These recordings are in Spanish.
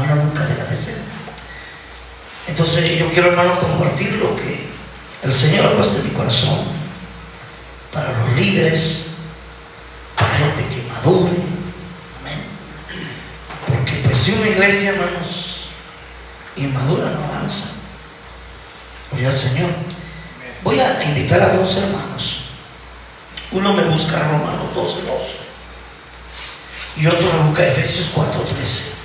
hermano nunca deja de ser. Entonces yo quiero, hermano, compartir lo que el Señor ha puesto en mi corazón para los líderes, para gente que madure. Amén. Porque pues si una iglesia, hermanos, inmadura no avanza. Gloria al Señor. Voy a invitar a dos hermanos. Uno me busca Romanos 12, 2 y otro me busca Efesios 4, 13.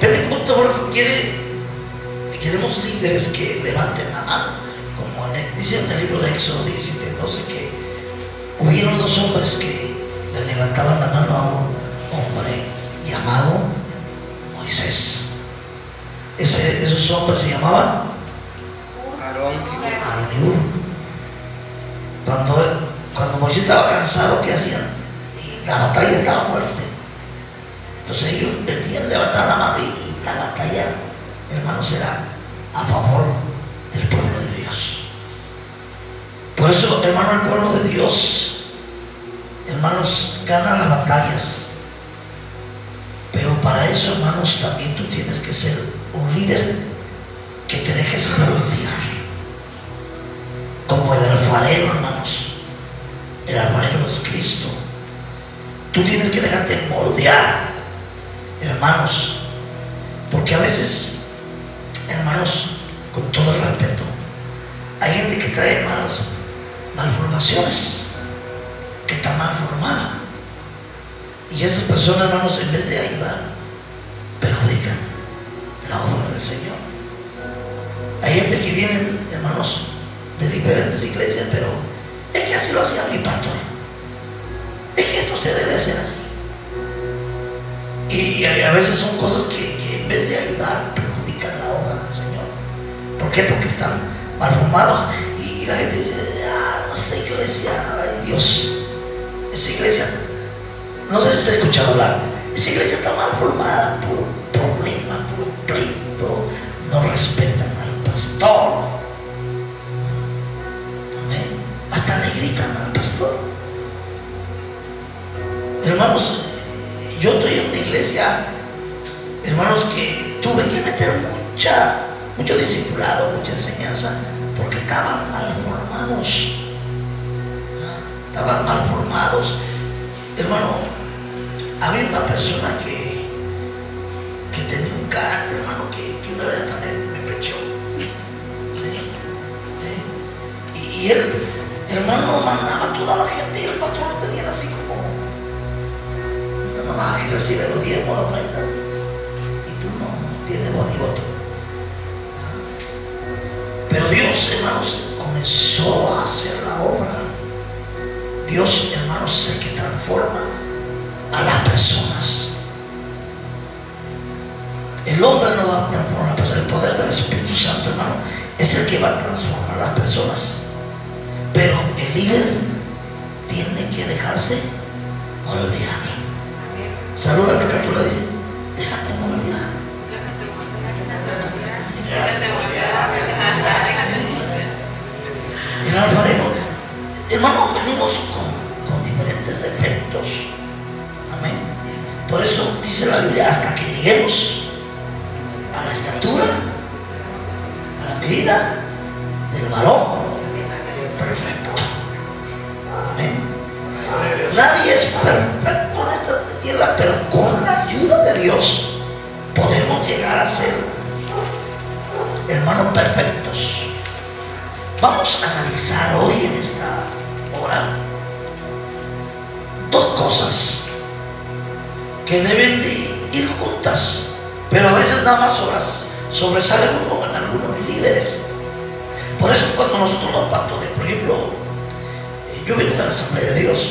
Te formes. Quiere, queremos líderes que levanten la mano, como en dice en el libro de Éxodo 17, 12, que hubieron dos hombres que le levantaban la mano a un hombre llamado Moisés. Ese- esos hombres se llamaban Aarón y Hur. Aarón y Hur. Cuando, cuando Moisés estaba cansado, ¿qué hacían? Y la batalla estaba fuerte. Entonces ellos metían, levantar la mano y la batalla, hermanos, era a favor del pueblo de Dios. Por eso, hermano, el pueblo de Dios, hermanos, gana las batallas. Pero para eso, hermanos, también tú tienes que ser un líder que te dejes moldear. Como el alfarero, hermanos. El alfarero es Cristo. Tú tienes que dejarte moldear, hermanos. Porque a veces, hermanos, con todo el respeto, hay gente que trae malas malformaciones, que está mal formada. Y esas personas, hermanos, en vez de ayudar, perjudican la obra del Señor. Hay gente que viene, hermanos, de diferentes iglesias, pero es que así lo hacía mi pastor. Es que esto se debe hacer así. Y a, veces son cosas que, en vez de ayudar, perjudican la obra del Señor. ¿Por qué? Porque están mal formados. Y, la gente dice, ah, no sé, iglesia, ay Dios, esa iglesia, no sé si usted ha escuchado hablar, esa iglesia está mal formada, puro problema, puro pleito, no respetan al pastor. Amén. Hasta le gritan al pastor. Hermanos, yo estoy en una iglesia, hermanos, que tuve que meter mucha, mucho discipulado, mucha enseñanza, porque estaban mal formados. Estaban mal formados. Hermano, había una persona que, que tenía un carácter, hermano, que, que una vez hasta me, pechó. Sí. Y, y él, hermano, mandaba a toda la gente y el pastor lo tenía así como una mamá que recibe los diezmos, la ofrenda. Y tú no tienes voz ni voto. Pero Dios, hermanos, comenzó a hacer la obra. Dios, hermanos, es el que transforma a las personas. El hombre no va a transformar a la persona. El poder del Espíritu Santo, hermano, es el que va a transformar a las personas. Pero el líder tiene que dejarse moldear. Saluda al que está a tu dice, déjate moldear. El alfarero, hermano, venimos con, con diferentes defectos. Amén. Por eso dice la Biblia, hasta que lleguemos a la estatura, a la medida del varón perfecto. Amén. Nadie es perfecto pero con la ayuda de Dios podemos llegar a ser hermanos perfectos. Vamos a analizar hoy en esta hora dos cosas que deben de ir juntas, pero a veces nada más sobras- sobresale uno en algunos líderes. Por eso cuando nosotros los pastores, por ejemplo, eh, yo vengo de la Asamblea de Dios,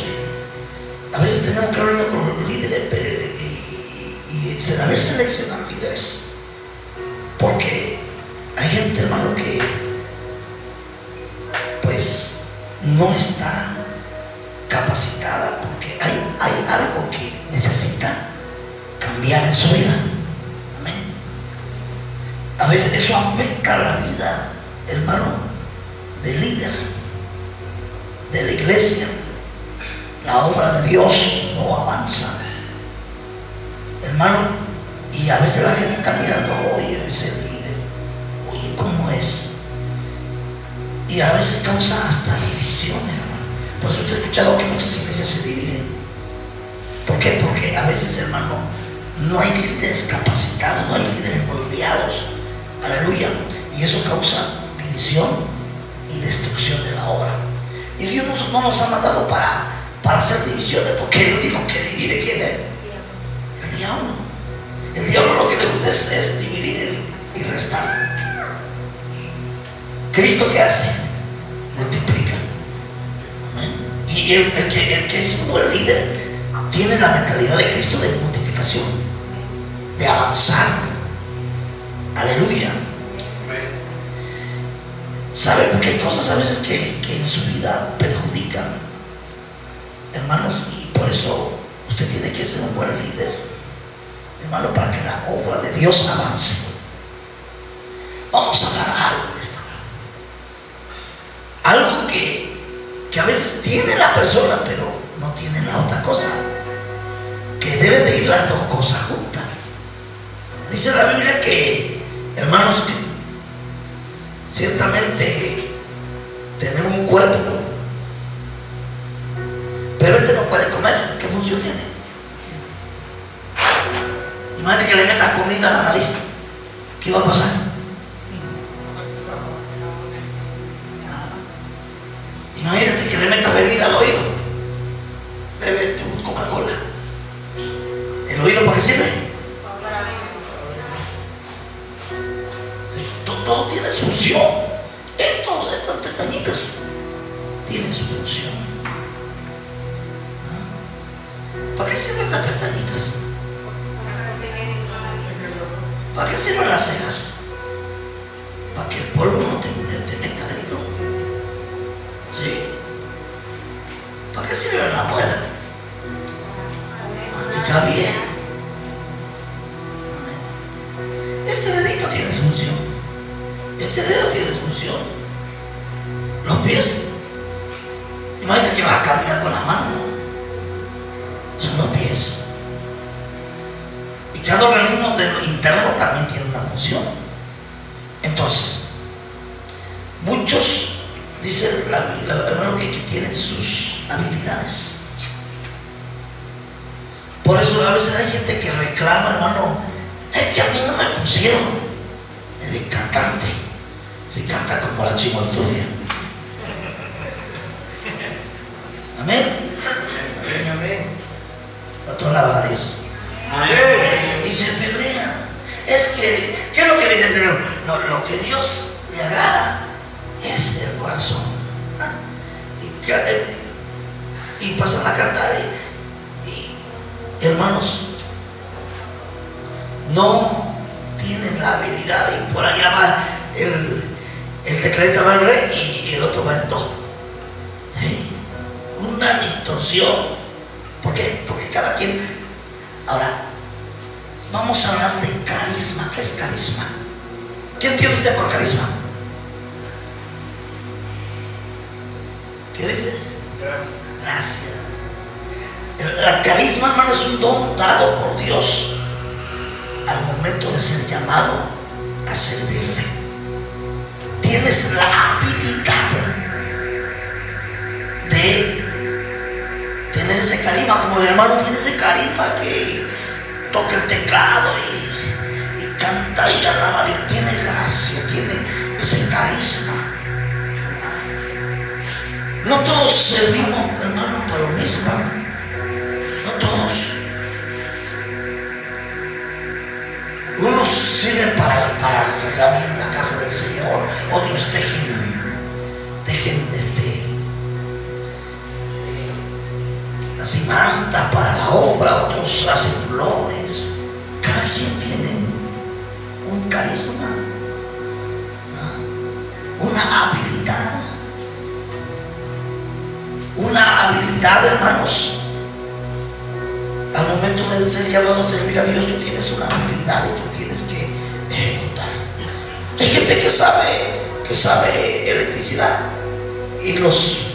a veces tenemos que hablar con los líderes pe- y, y, y saber seleccionar líderes, porque hay gente, hermano, que pues no está capacitada porque hay, hay algo que necesita cambiar en su vida. Amén. A veces eso afecta la vida, hermano, del líder, de la iglesia. La obra de Dios no avanza. Hermano, y a veces la gente está mirando, oye, ese líder, oye, ¿cómo es? Y a veces causa hasta divisiones, hermano. Por eso usted ha escuchado que muchas iglesias se dividen. ¿Por qué? Porque a veces, hermano, no hay líderes capacitados, no hay líderes moldeados. Aleluya. Y eso causa división y destrucción de la obra. Y Dios no nos ha mandado para, para hacer divisiones, porque el único que divide, ¿quién es? El diablo. El diablo lo que le gusta es, dividir y restar. ¿Cristo qué hace? Multiplica. Y el, que, es un buen líder tiene la mentalidad de Cristo de multiplicación, de avanzar. Aleluya. ¿Sabe? Porque hay cosas a veces que, que en su vida perjudican, hermanos, y por eso usted tiene que ser un buen líder, hermano, para que la obra de Dios avance. Vamos a hablar algo de esta algo que, que a veces tiene la persona, pero no tiene la otra cosa. Que deben de ir las dos cosas juntas. Dice la Biblia que, hermanos, que ciertamente tenemos un cuerpo, pero este no puede comer. ¿Qué función tiene? Imagínate que le metas comida a la nariz. ¿Qué va a pasar? Imagínate que le metas bebida al oído. Bebe tu Coca-Cola. ¿El oído para qué sirve? Todo tiene su función. Estos, estas pestañitas tienen su función. ¿Para qué sirven estas pestañitas? ¿Para qué sirven las cejas? Para que el polvo no te, meta dentro. ¿Sí? ¿Para qué sirve la muela? Mastica bien. Este dedito tiene su función. Este dedo tiene su función. Los pies. Imagínate que vas a caminar con la mano. Y cada organismo interno también tiene una función. Entonces, muchos, dice la, la- que, tienen sus habilidades. Por eso a veces hay gente que reclama, hermano, es que a mí no me pusieron de cantante. Se canta como la chimoltrufia. Amén. Toda la a Dios. Y se pelea. Es que, ¿qué es lo que dice primero? No, lo que Dios le agrada es el corazón. Ah, Y, eh, y pasan a cantar y, y, hermanos, no tienen la habilidad y por allá va el, el tecladista va en re y el otro va en do. Sí. Una distorsión. ¿Por qué? Porque cada quien. Ahora, vamos a hablar de carisma. ¿Qué es carisma? ¿Qué entiende usted por carisma? ¿Qué dice? Gracias. Gracias. El, carisma, hermano, es un don dado por Dios al momento de ser llamado a servirle. Tienes la habilidad de tener ese carisma, como el hermano tiene ese carisma que toca el teclado y, canta y alaba a Dios. Tiene gracia, tiene ese carisma. No todos servimos, hermano, para lo mismo. No todos. Unos sirven para, para la, la casa del Señor, otros tejen, tejen este, así manta para la obra, otros hacen flores. Cada quien tiene un, carisma, una habilidad una habilidad, hermanos. Al momento de ser llamado a servir a Dios, tú tienes una habilidad y tú tienes que ejecutar. Hay gente que sabe, que sabe electricidad y los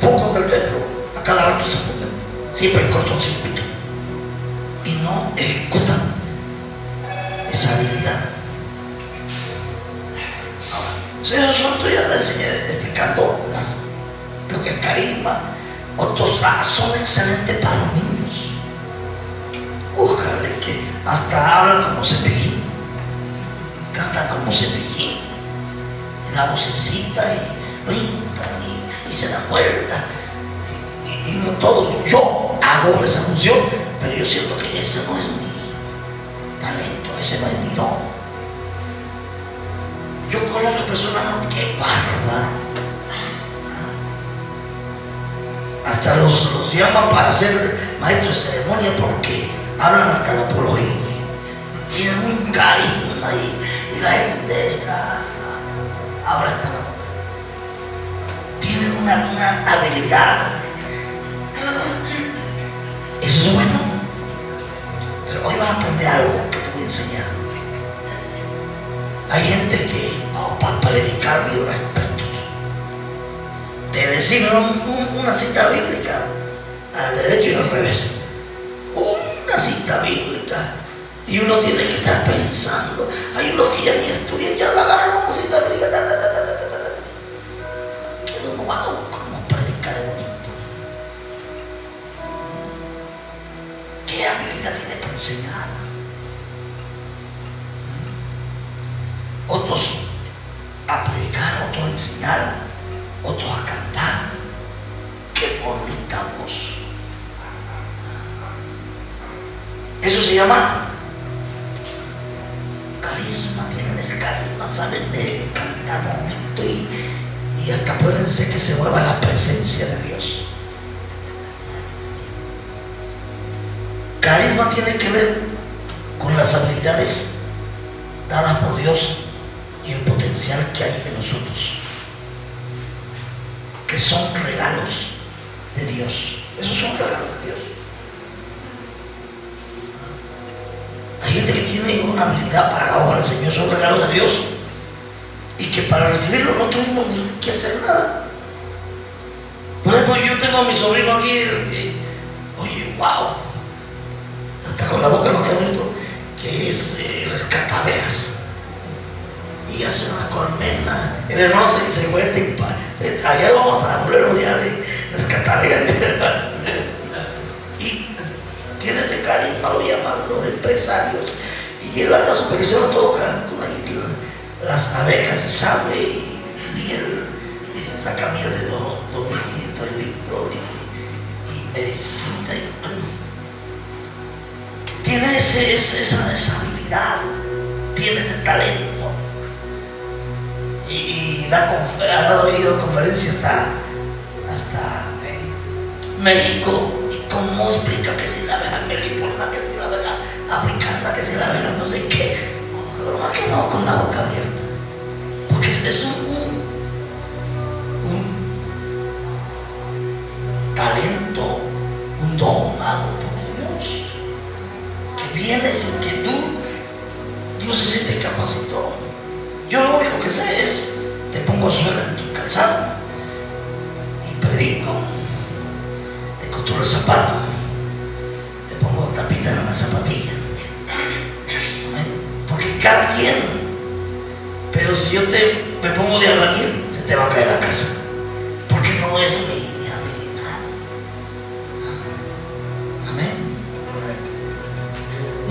focos del templo a cada rato se ponen siempre en cortocircuito y no ejecutan esa habilidad. Ahora, Santo ya te enseñé explicando lo que es carisma, otros son excelentes para los niños. Ojalá que hasta hablan como cepillín, cantan como cepillín, la vocecita y brincan y, y se dan vuelta. Y, no todos, yo hago esa función, pero yo siento que ese no es mi talento, ese no es mi don. Yo conozco personas que bárbaro. hasta los, los llaman para ser maestros de ceremonia porque hablan hasta lo por oír. Tienen un carisma y, y la gente ah, ah, abre hasta la boca. Tienen una, una habilidad. Eso es bueno. Pero hoy vas a aprender algo que te voy a enseñar. Hay gente que, oh, para predicar, mis respetos te decimos una cita bíblica al derecho y al revés. Una cita bíblica. Y uno tiene que estar pensando. Hay unos que ya ni estudian, ya la agarran una cita bíblica. ta, va ¿Qué habilidad tiene para enseñar? Otros a predicar, otros a enseñar, otros a cantar. Qué bonita voz. Eso se llama carisma, tienen ese carisma, saben de cantar bonito y, y hasta pueden ser que se mueva la presencia de Dios. Carisma tiene que ver con las habilidades dadas por Dios y el potencial que hay en nosotros, que son regalos de Dios. Eso es un regalo de Dios. Hay gente que tiene una habilidad para la obra del Señor, es un regalo de Dios. Y que para recibirlo no tuvimos ni que hacer nada. Por ejemplo, yo tengo a mi sobrino aquí, que, oye, wow, hasta con la boca queda bonito, que es eh, rescataveas. Y hace una colmena. El hermano se, se mete en Allá vamos a volver un día de rescataveas. y tiene ese carisma, lo llaman los empresarios. Y él anda supervisando todo ahí, las abejas y sabe y miel, saca miel de 2.500 litros y, y medicina. Y, tiene esa, esa, habilidad, tiene ese talento. Y, ha dado ido conferencias hasta, hasta México. ¿Y cómo explica que si la abeja melipona, que si la abeja africana, que si la abeja no sé qué? Pero me ha quedado con la boca abierta. Porque es un, un talento, un don dado. Que viene sin que tú, Dios se te capacitó. Yo lo único que sé es, te pongo suelo en tu calzado y predico, te costuro el zapato, te pongo tapita en la zapatilla. Porque cada quien, pero si yo te me pongo de albañil, se te va a caer la casa. Porque no es mi habilidad. Amén.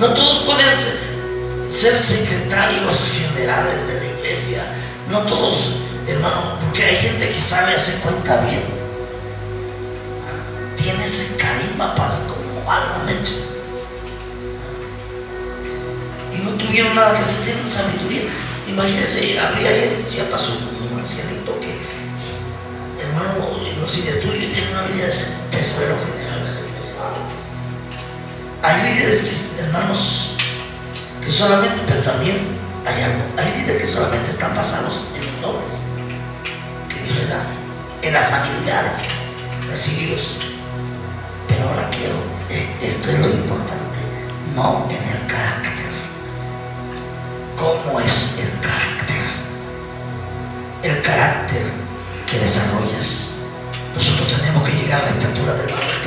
No todos pueden ser, secretarios generales de la iglesia. No todos, hermano, porque hay gente que sabe hacer cuenta bien. Tiene ese carisma para como alma mecha. Y no tuvieron nada que hacer, tienen sabiduría. Imagínense, había ya pasó un ancianito que, hermano, no sé de estudio, tiene una habilidad de ser tesorero general de la iglesia. Hay líderes, hermanos, que solamente, pero también hay algo, hay líderes que solamente están basados en los dones que Dios le da, en las habilidades recibidos. Pero ahora quiero, esto es lo importante, no en el carácter cómo es el carácter. El carácter que desarrollas. Nosotros tenemos que llegar a la estatura del perfecto,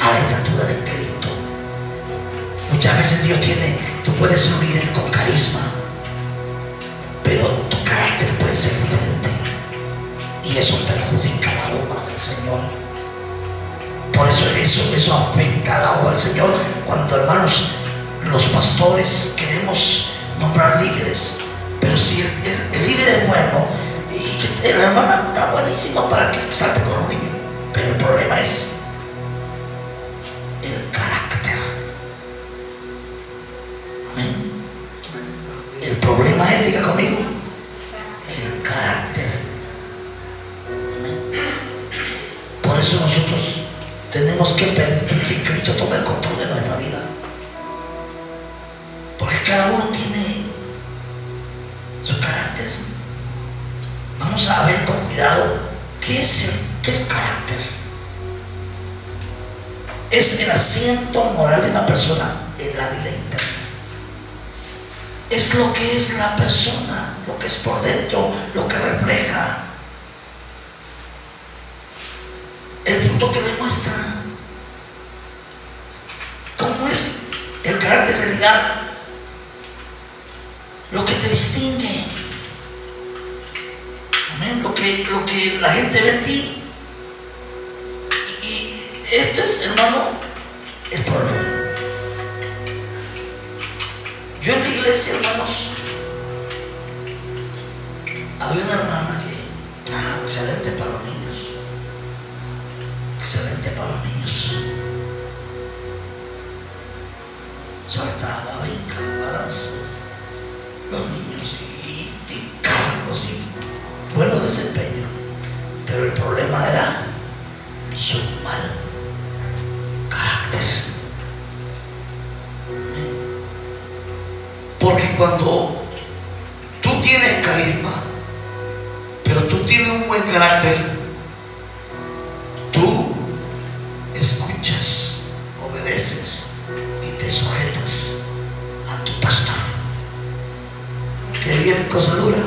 a la estatura de Cristo. Muchas veces Dios tiene, tú puedes un líder con carisma, pero tu carácter puede ser diferente. Y eso perjudica la obra del Señor. Por eso, eso, eso afecta la obra del Señor. Cuando hermanos, los pastores queremos nombrar líderes, pero si el, el, líder es bueno y que la hermana está buenísima para que salte con los niños, pero el problema es el carácter. Amén. El problema es, diga conmigo, el carácter. Por eso nosotros tenemos que permitir que Cristo tome el control de nuestra vida. Porque cada uno tiene su carácter. Vamos a ver con cuidado qué es, qué es carácter. Es el asiento moral de una persona en la vida interna. Es lo que es la persona, lo que es por dentro, lo que refleja. El punto que demuestra cómo es el carácter en realidad lo que te distingue. Lo que, lo que la gente ve en ti. Este es, hermano, el problema. Yo en la iglesia, hermanos, había una hermana que, ah, excelente para los niños. Excelente para los niños. Saltaba, brincaba, los niños y, y cargos y buen desempeño. Pero el problema era su mal carácter. Porque cuando tú tienes carisma, pero tú tienes un buen carácter, tú escuchas, obedeces y te sujetas a tu pastor. Que bien cosa dura.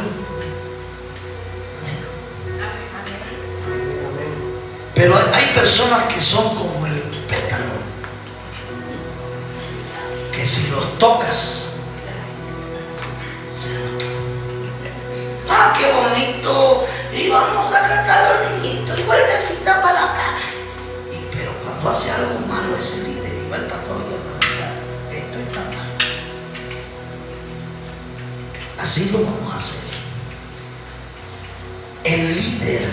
Pero hay personas que son como el tocas. ¡Ah, qué bonito! Y vamos a cantar al niñito y vueltecita para acá. Y, pero cuando hace algo malo ese líder, iba el pastor y esto está mal. Así lo vamos a hacer. El líder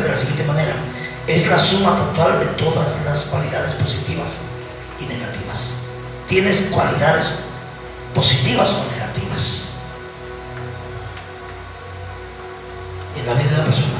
de la siguiente manera. Es la suma total de todas las cualidades positivas y negativas. Tienes cualidades positivas o negativas en la vida de la persona.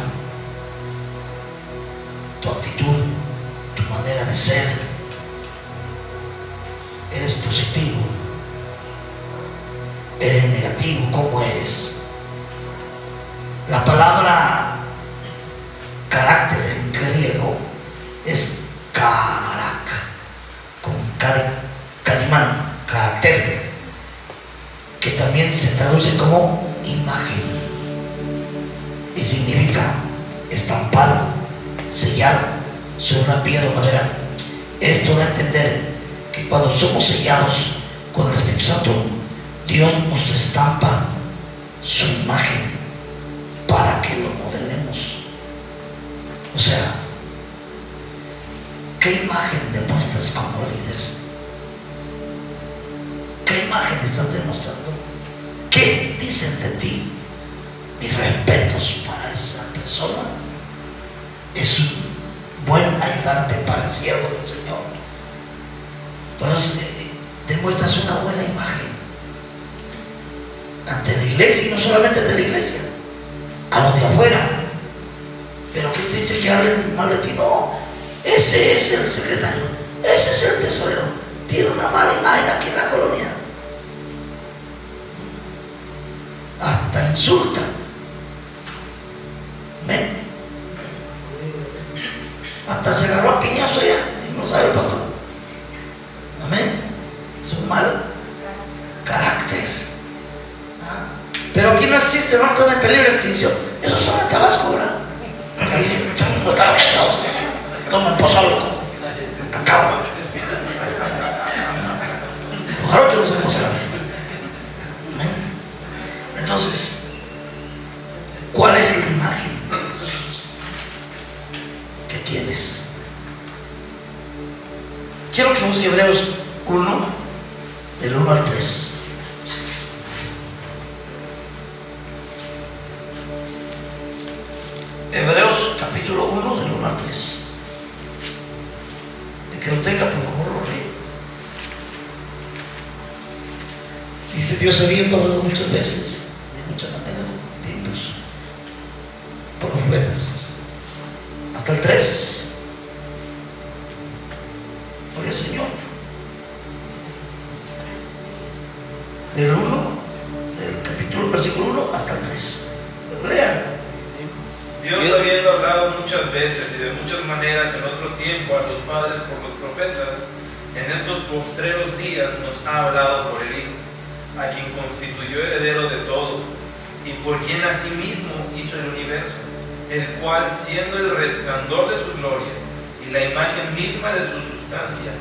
Misma de su sustancia,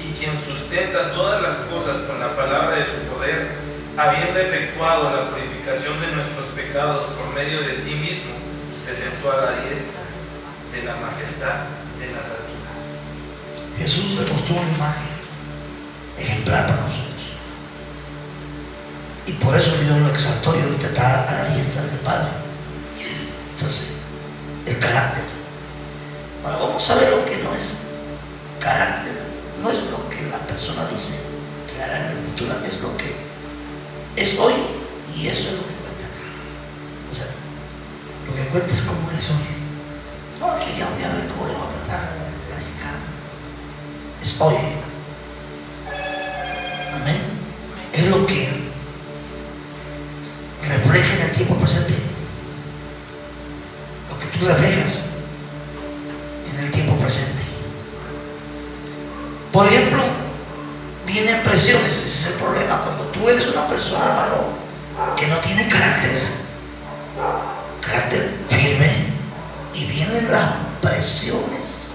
y quien sustenta todas las cosas con la palabra de su poder, habiendo efectuado la purificación de nuestros pecados por medio de sí mismo, se sentó a la diestra de la majestad de las alturas. Jesús demostró una imagen ejemplar para nosotros. Y por eso Dios lo exaltó y ahorita está a la diestra del Padre. Entonces, el carácter. Ahora vamos a ver lo que no es carácter. No es lo que la persona dice que hará en el futuro, es lo que es hoy y eso es lo que cuenta. O sea, lo que cuenta es cómo es hoy. No, que ya voy a ver cómo le voy a tratar. Es hoy. Amén. Es lo que refleja en el tiempo presente. Lo que tú reflejas Por ejemplo, vienen presiones, ese es el problema. Cuando tú eres una persona, hermano, que no tiene carácter, carácter firme, y vienen las presiones,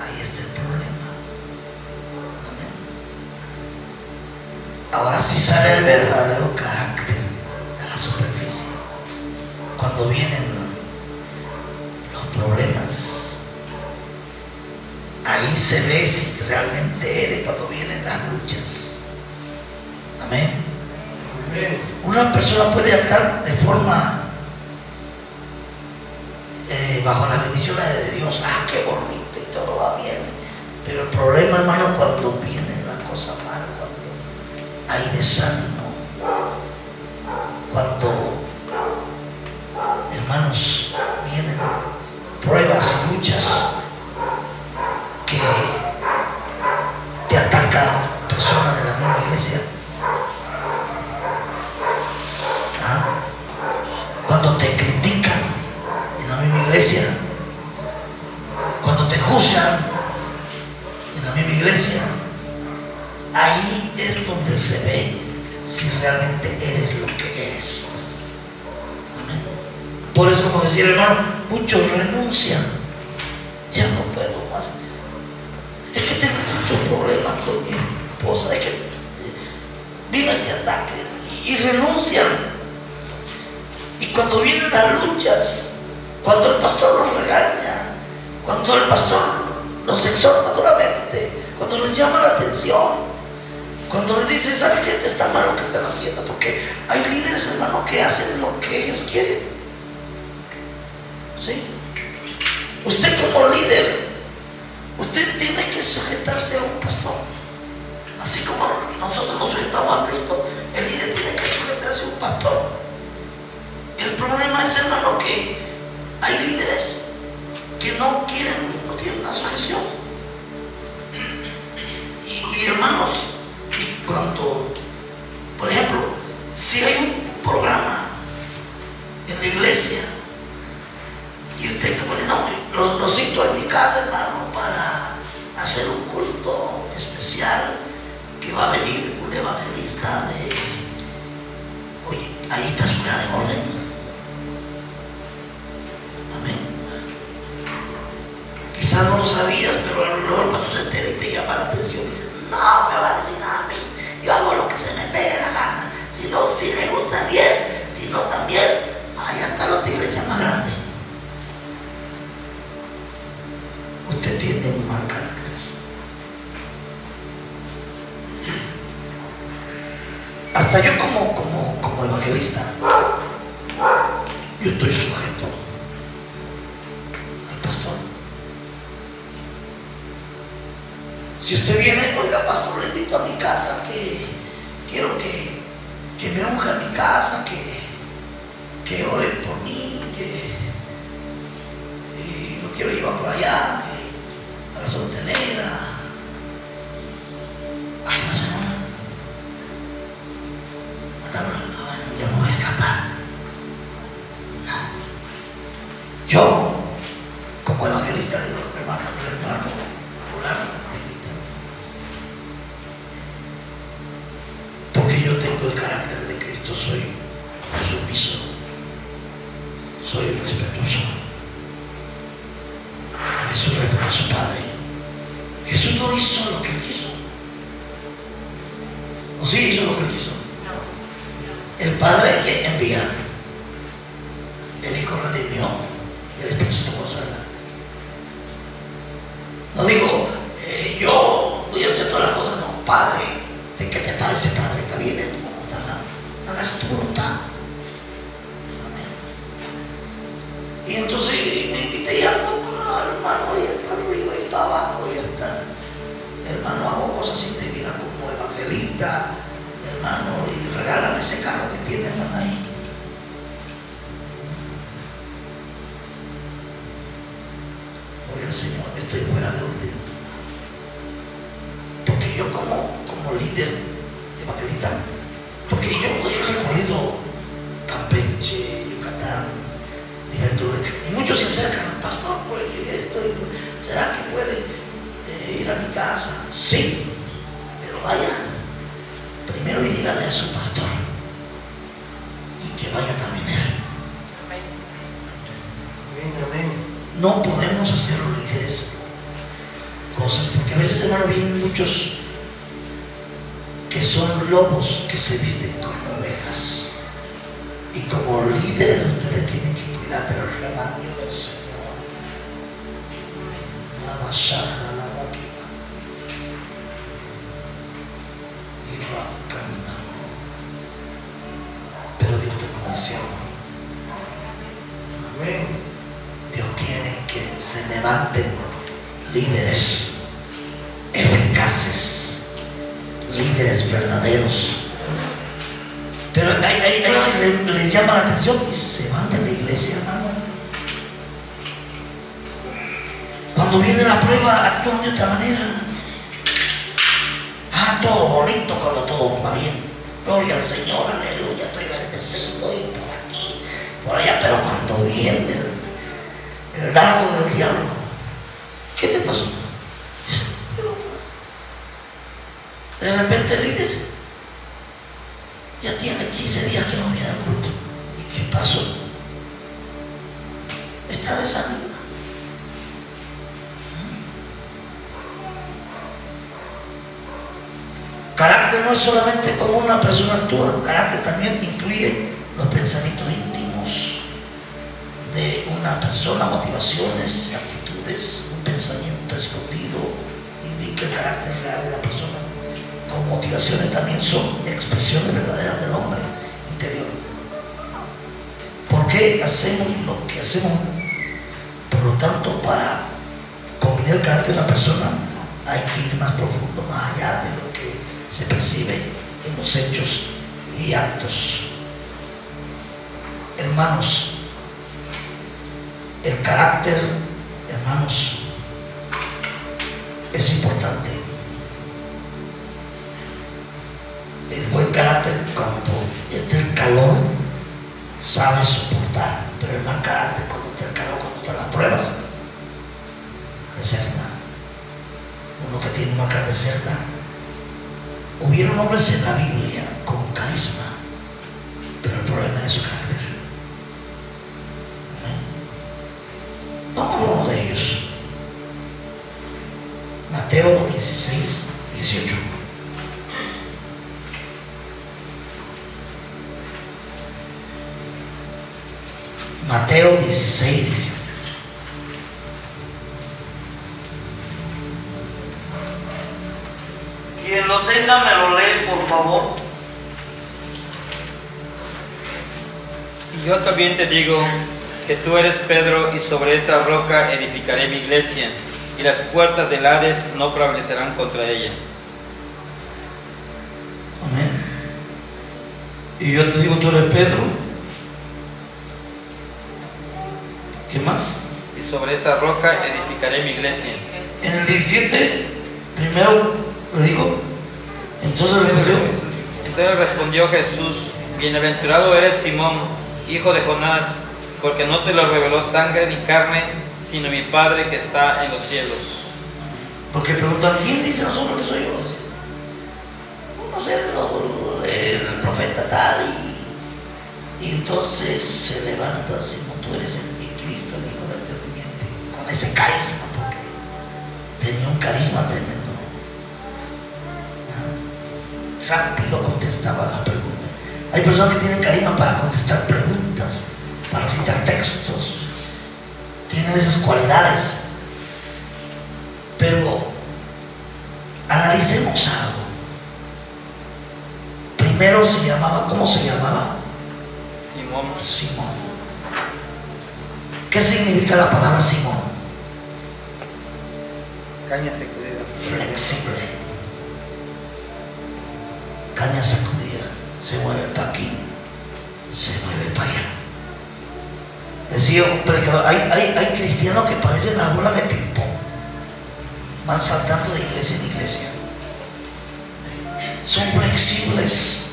ahí está el problema. Ahora sí sale el verdadero carácter a la superficie. Cuando vienen los problemas, ahí se ve si realmente eres cuando vienen las luchas. Amén. Una persona puede actuar de forma eh, bajo las bendiciones de Dios. Ah, qué bonito y todo va bien. Pero el problema, hermano, cuando vienen las cosas mal, cuando hay desánimo, cuando, hermanos, vienen pruebas y luchas te atacan personas de la misma iglesia. ¿Ah? Cuando te critican en la misma iglesia, cuando te juzgan en la misma iglesia, ahí es donde se ve si realmente eres lo que eres. Por eso, como decía hermano, muchos renuncian. Ya no puedo más. Muchos problemas con mi esposa. Es que eh, vino este ataque y, y renuncian. Y cuando vienen las luchas, cuando el pastor los regaña, cuando el pastor los exhorta duramente, cuando les llama la atención, cuando les dice, ¿sabes qué? Te está mal lo que están haciendo, porque hay líderes, hermano, que hacen lo que ellos quieren. ¿Sí? Usted como líder, Usted tiene que sujetarse a un pastor. Así como nosotros nos sujetamos a Cristo, el líder tiene que sujetarse a un pastor. El problema es, hermano, que hay líderes que no quieren, no tienen una sujeción. Y, hermanos, cuando, por ejemplo, si hay un programa en la iglesia líderes eficaces, líderes verdaderos. Pero hay, hay, hay que le, le llama la atención y se van de la iglesia, hermano. Cuando viene la prueba, actúan de otra manera. Ah, todo bonito cuando todo va bien. Gloria al Señor, aleluya, estoy bendecido y por aquí, por allá, pero cuando viene el dardo del diablo, ¿qué te pasó? De repente el ya tiene 15 días que no viene al culto. ¿Y qué pasó? Está desanimado. Carácter no es solamente como una persona actúa, carácter también incluye los pensamientos íntimos de una persona, motivaciones, actitudes, un pensamiento escondido indica el carácter real de la persona. Motivaciones también son expresiones verdaderas del hombre interior. ¿Por qué hacemos lo que hacemos? Por lo tanto, para combinar el carácter de la persona hay que ir más profundo, más allá de lo que se percibe en los hechos y actos. hermanos, el carácter, hermanos, es importante. El buen carácter cuando está el calor sabe soportar, pero el mal carácter cuando está el calor, cuando están las pruebas, deserta. Uno que tiene una cara deserta. Hubieron hombres en la Biblia con carisma, pero el problema es su carácter. Amén. Vamos a uno de ellos. Mateo 16, 18. Mateo 16, 18. Quien lo tenga me lo lee, por favor. Y yo también te digo que tú eres Pedro y sobre esta roca edificaré mi iglesia y las puertas del Hades no prevalecerán contra ella. Amén. Y yo te digo, tú eres Pedro. ¿Qué más? Y sobre esta roca edificaré mi iglesia. En el 17, primero le digo, entonces respondió, Entonces respondió Jesús, bienaventurado eres Simón, hijo de Jonás, porque no te lo reveló sangre ni carne, sino mi Padre que está en los cielos. porque preguntan, ¿quién dice nosotros que soy yo? No sé, el profeta tal y, y entonces se levanta Simón, tú eres el ese carisma, porque tenía un carisma tremendo. Ah, Rápido contestaba la pregunta. Hay personas que tienen carisma para contestar preguntas, para citar textos, tienen esas cualidades. Pero analicemos algo. Primero se llamaba, ¿cómo se llamaba? Simón, Simón. ¿Qué significa la palabra Simón? Caña sacudida. Flexible. Caña sacudida. Se mueve para aquí, se mueve para allá. Decía un predicador, hay, hay, hay cristianos que parecen la bola de ping-pong. Van saltando de iglesia en iglesia. Son flexibles.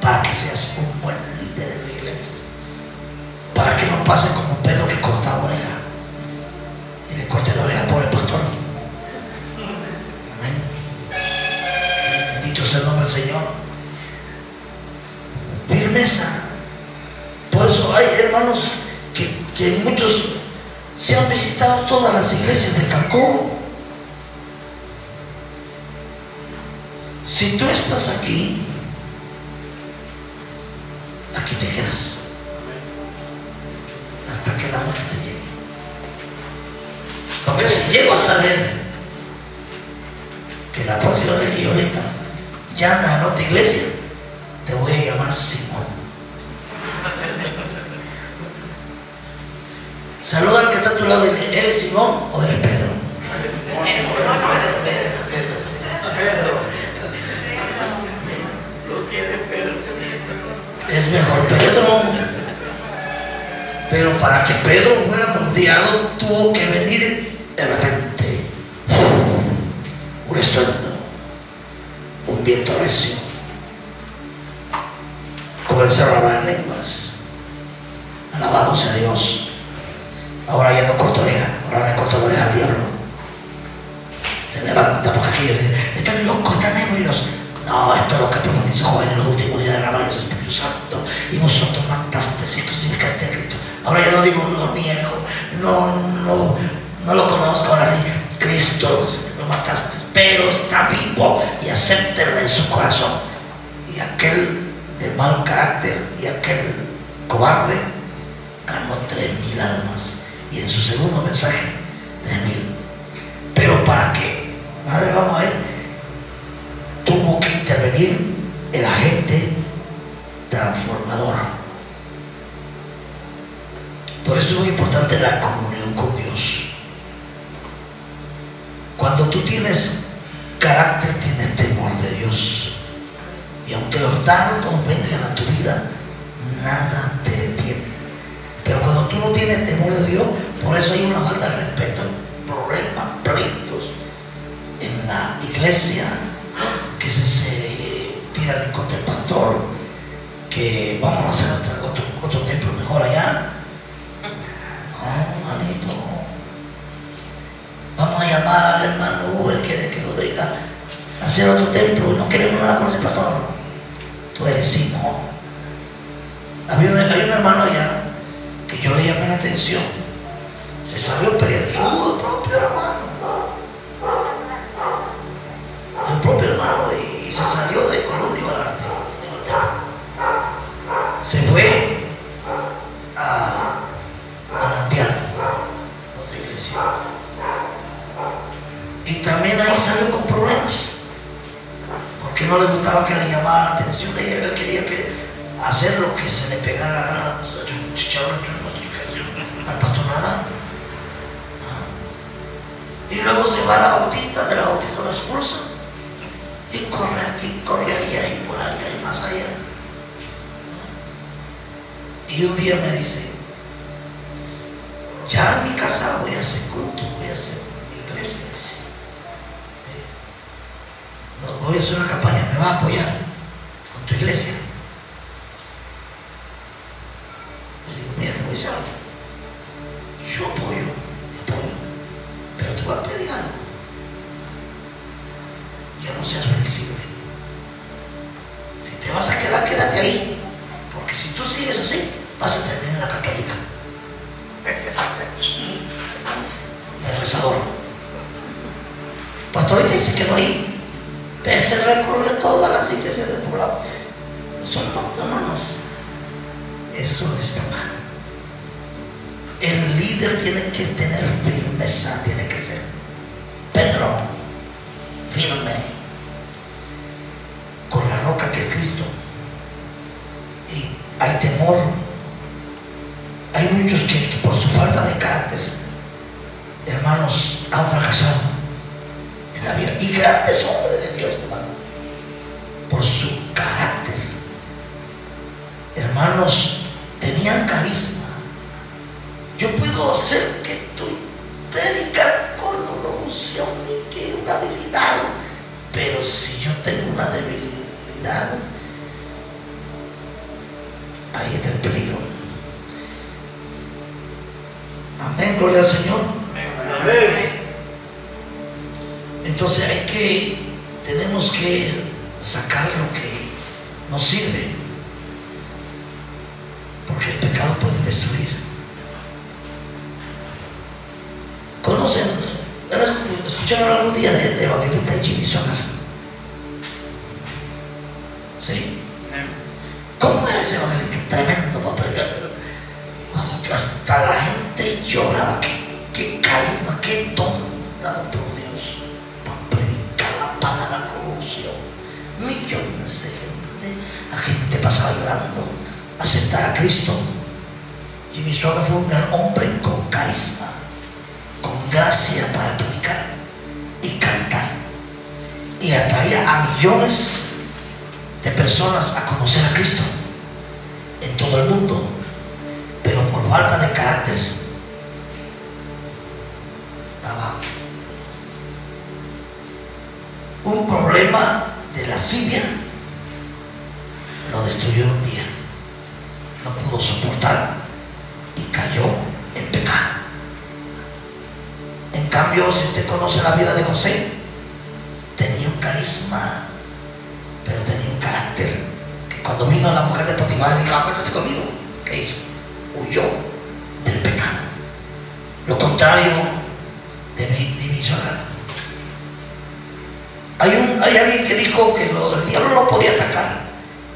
practicing. luego se va la Bautista, de la Bautista lo expulsa. Y corre aquí, corre allá y por allá y más allá. Y un día me dice, ya en mi casa voy a hacer culto, voy a hacer iglesia. Eh, no, voy a hacer una campaña, me va a apoyar con tu iglesia.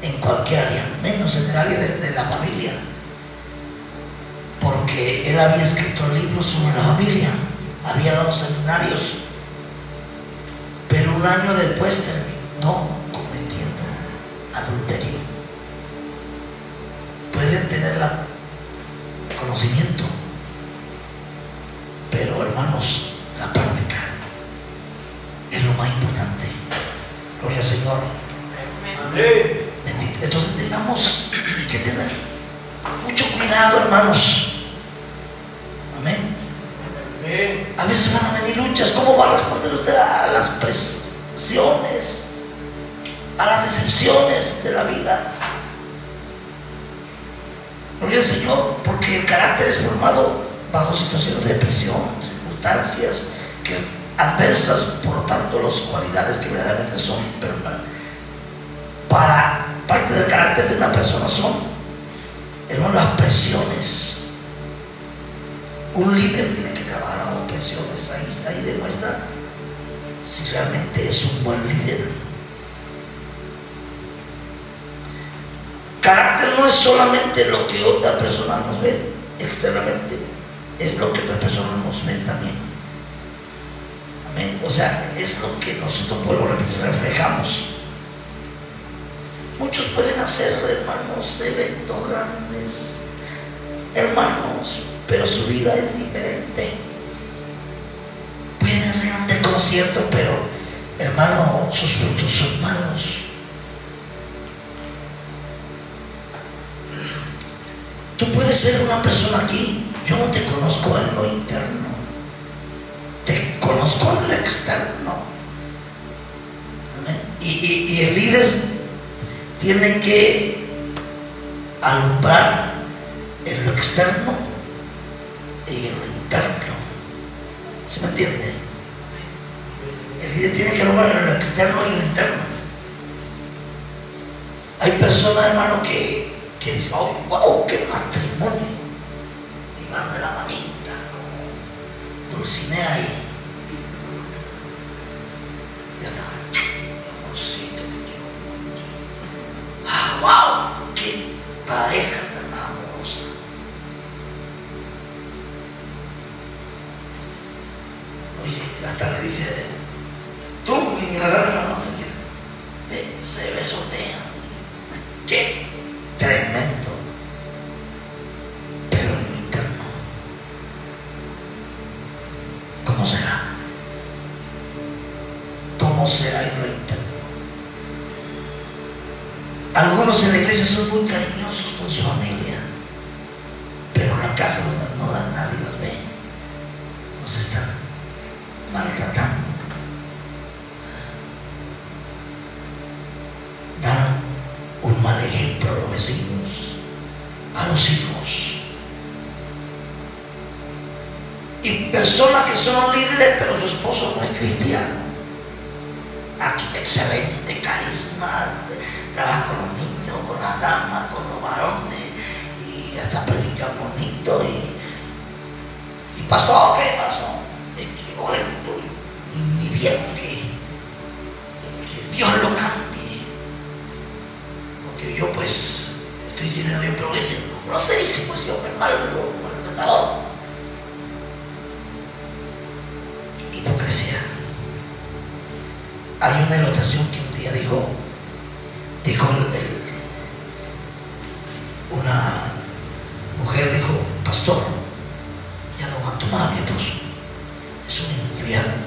En cualquier área, menos en el área de, de la familia. Porque él había escrito libros sobre la familia, había dado seminarios, pero un año después terminó cometiendo adulterio. Pueden tener la conocimiento, pero hermanos, la práctica es lo más importante. Gloria al Señor. Entonces tengamos que tener mucho cuidado, hermanos. Amén. A veces van a venir luchas. ¿Cómo va a responder usted a las presiones, a las decepciones de la vida? Gloria al Señor, porque el carácter es formado bajo situaciones de presión, circunstancias que adversas, por lo tanto, las cualidades que verdaderamente son perma- para parte del carácter de una persona son, hermano, las presiones. Un líder tiene que trabajar bajo presiones, ahí, ahí demuestra si realmente es un buen líder. Carácter no es solamente lo que otra persona nos ve externamente, es lo que otras personas nos ven también. Amén. O sea, es lo que nosotros, vuelvo a reflejamos. Muchos pueden hacer, hermanos, eventos grandes, hermanos, pero su vida es diferente. Pueden hacer un concierto, pero, hermano, sus frutos son malos. Tú puedes ser una persona aquí, yo no te conozco en lo interno, te conozco en lo externo. Amén. Y, y- y el líder tiene que alumbrar en lo externo y en lo interno. ¿Se me entiende? El líder tiene que alumbrar en lo externo y en lo interno. Hay personas, hermano, que, que dicen, oh, wow, qué matrimonio. Y van de la manita, como Dulcinea y. Ya está. Ah, wow, qué pareja tan amorosa. Oye, hasta le dice, tú, y me agarra la mano, se besotean. Qué tremendo. Pero en lo interno, ¿cómo será? no será y reita. Algunos en la iglesia son muy cariñosos con su familia, pero en la casa donde no da nadie los ve, los están maltratando. Dan un mal ejemplo a los vecinos, a los hijos. Y personas que son líderes, pero su esposo no es cristiano. Aquí excelente carisma, trabaja con los niños, con las damas, con los varones, y hasta predica bonito. Y, y pastor, ¿qué pasó? Es que por mi bien, que, Dios lo cambie. Porque yo pues estoy sirviendo a Dios, pero ese groserísimo ese hombre malo, maltratador. Hipocresía. Hay una ilustración que un día dijo, dijo una mujer dijo, pastor, ya no aguanto más a mi esposo. Es un infierno.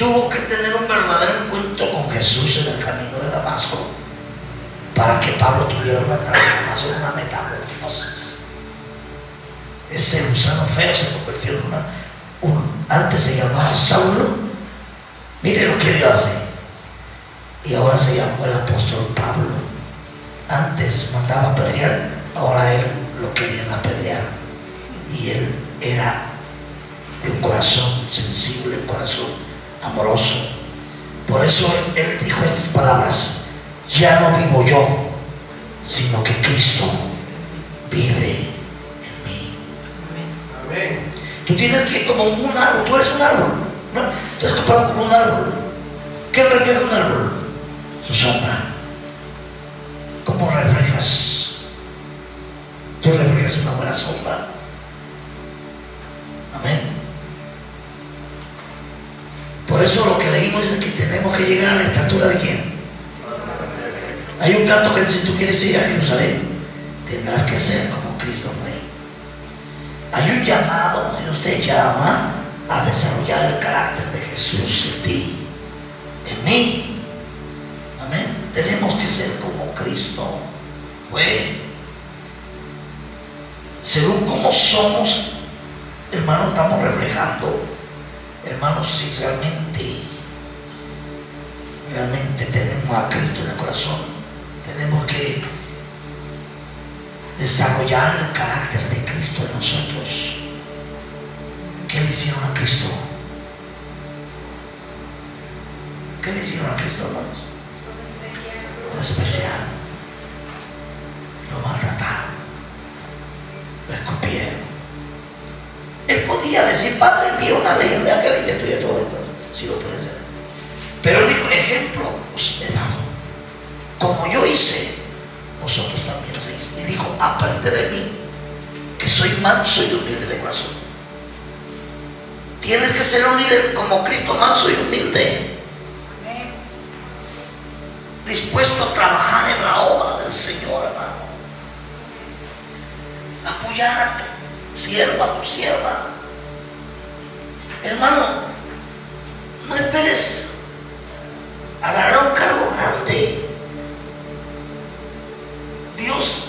Tuvo que tener un verdadero encuentro con Jesús en el camino de Damasco para que Pablo tuviera una transformación, una metamorfosis. Ese gusano feo se convirtió en una, un, antes se llamaba Saulo, mire lo que Dios hace, y ahora se llamó el apóstol Pablo. Antes mandaba apedrear, ahora él lo querían apedrear. Y él era de un corazón sensible, corazón amoroso. Por eso él dijo estas palabras, ya no vivo yo, sino que Cristo vive en mí. Amén. Tú tienes que como un árbol, tú eres un árbol, ¿no? Tú eres comparado como un árbol. ¿Qué refleja un árbol? Su sombra. ¿Cómo reflejas? Tú reflejas una buena sombra. Amén. Por eso lo que leímos es que tenemos que llegar a la estatura de quién. Hay un canto que dice, si tú quieres ir a Jerusalén, tendrás que ser como Cristo fue. Hay un llamado, Dios te llama a desarrollar el carácter de Jesús en ti, en mí. Amén. Tenemos que ser como Cristo fue. Según como somos, hermano, estamos reflejando, hermanos, si realmente, realmente tenemos a Cristo en el corazón, tenemos que desarrollar el carácter de Cristo en nosotros. ¿Qué le hicieron a Cristo? ¿Qué le hicieron a Cristo, hermanos? Lo despreciaron, lo maltrataron, lo escupieron. Él podía decir, Padre mío, una leyenda de aquel y de tuyo y todo esto. Sí lo puede ser. Pero él dijo, ejemplo os he dado. Como yo hice, vosotros también hacéis. Y dijo, aprende de mí, que soy manso y humilde de corazón. Tienes que ser un líder como Cristo, manso y humilde. Dispuesto a trabajar en la obra del Señor, hermano. Apoyar a sierva, tu sierva. Hermano, no esperes agarrar un cargo grande. Dios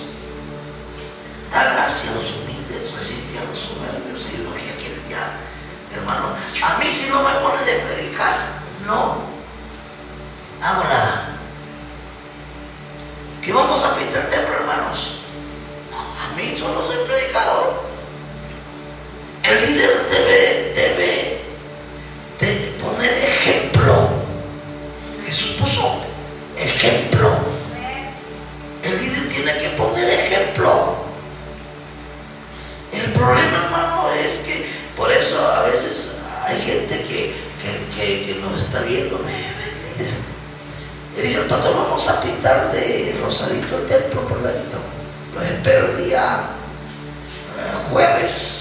da gracia a los humildes, resiste a los soberbios, y es lo que quiere ya. Hermano, a mí si no me ponen de predicar, no hago nada. ¿Qué vamos a pintar el templo, hermanos? No, a mí solo soy predicador. El líder debe, debe de poner ejemplo. Jesús puso ejemplo. El líder tiene que poner ejemplo. El problema, hermano, es que por eso a veces hay gente que, que, que, nos está viendo. "Ve, ve, líder". Y dice, pastor, vamos a pintar de rosadito el templo por dentro. Los espero el día eh, jueves.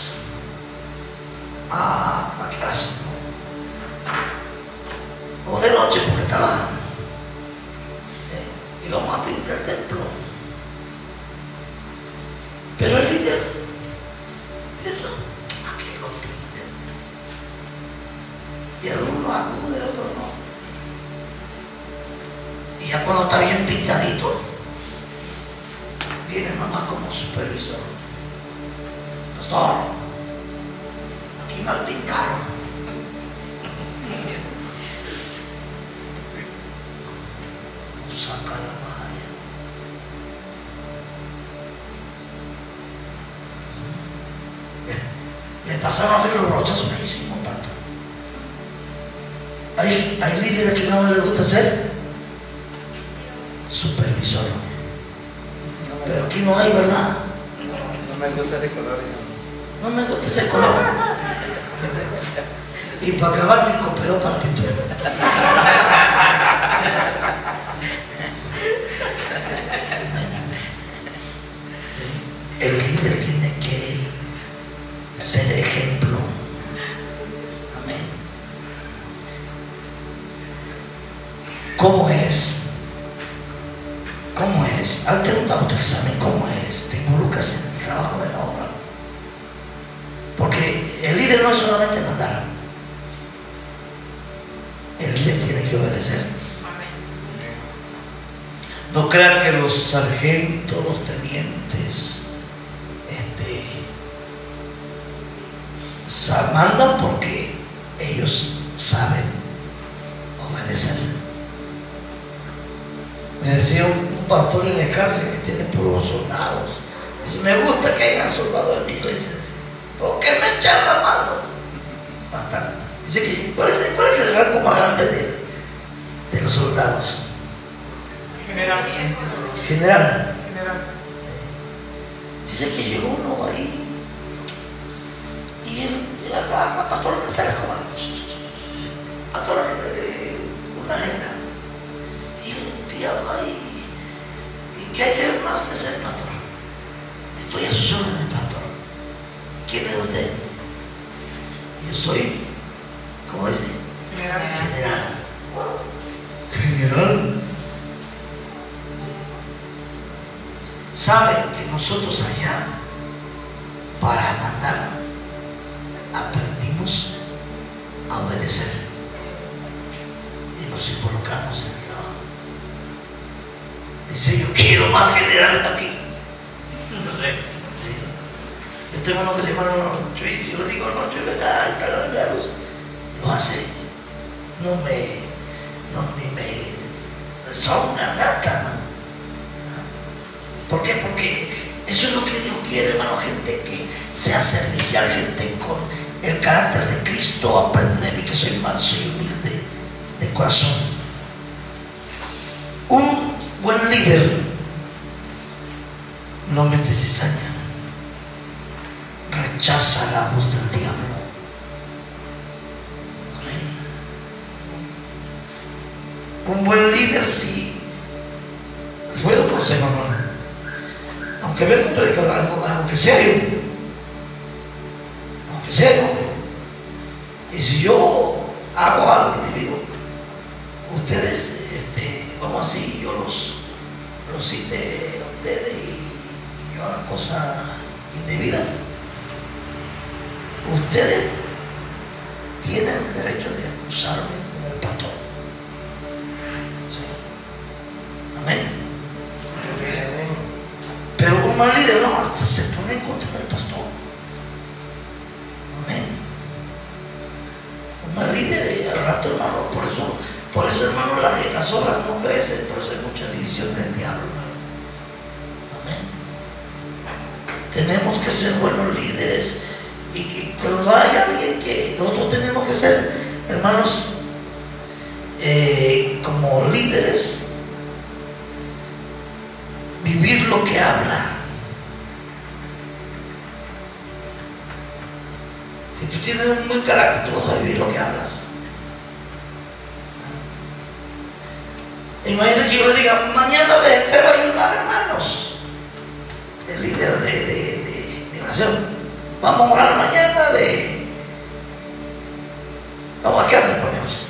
Un buen líder no mete cizaña, rechaza la voz del diablo. Un buen líder sí. Les voy a dar un. Aunque venga un predicador, aunque sea yo, aunque sea yo, y si yo hago algo indebido, ustedes, vamos así, yo los, los cité a ustedes y yo hago cosa indebida. Ustedes tienen derecho de acusarme con el. Sí. Amén. Pero un mal líder no, ser buenos líderes y que cuando hay alguien que nosotros tenemos que ser, hermanos, eh, como líderes, vivir lo que habla. Si tú tienes un buen carácter, tú vas a vivir lo que hablas. Imagínate que yo le diga, mañana les espero ayudar, hermanos. El líder de, Vamos a orar mañana de. Vamos a quedar ponemos.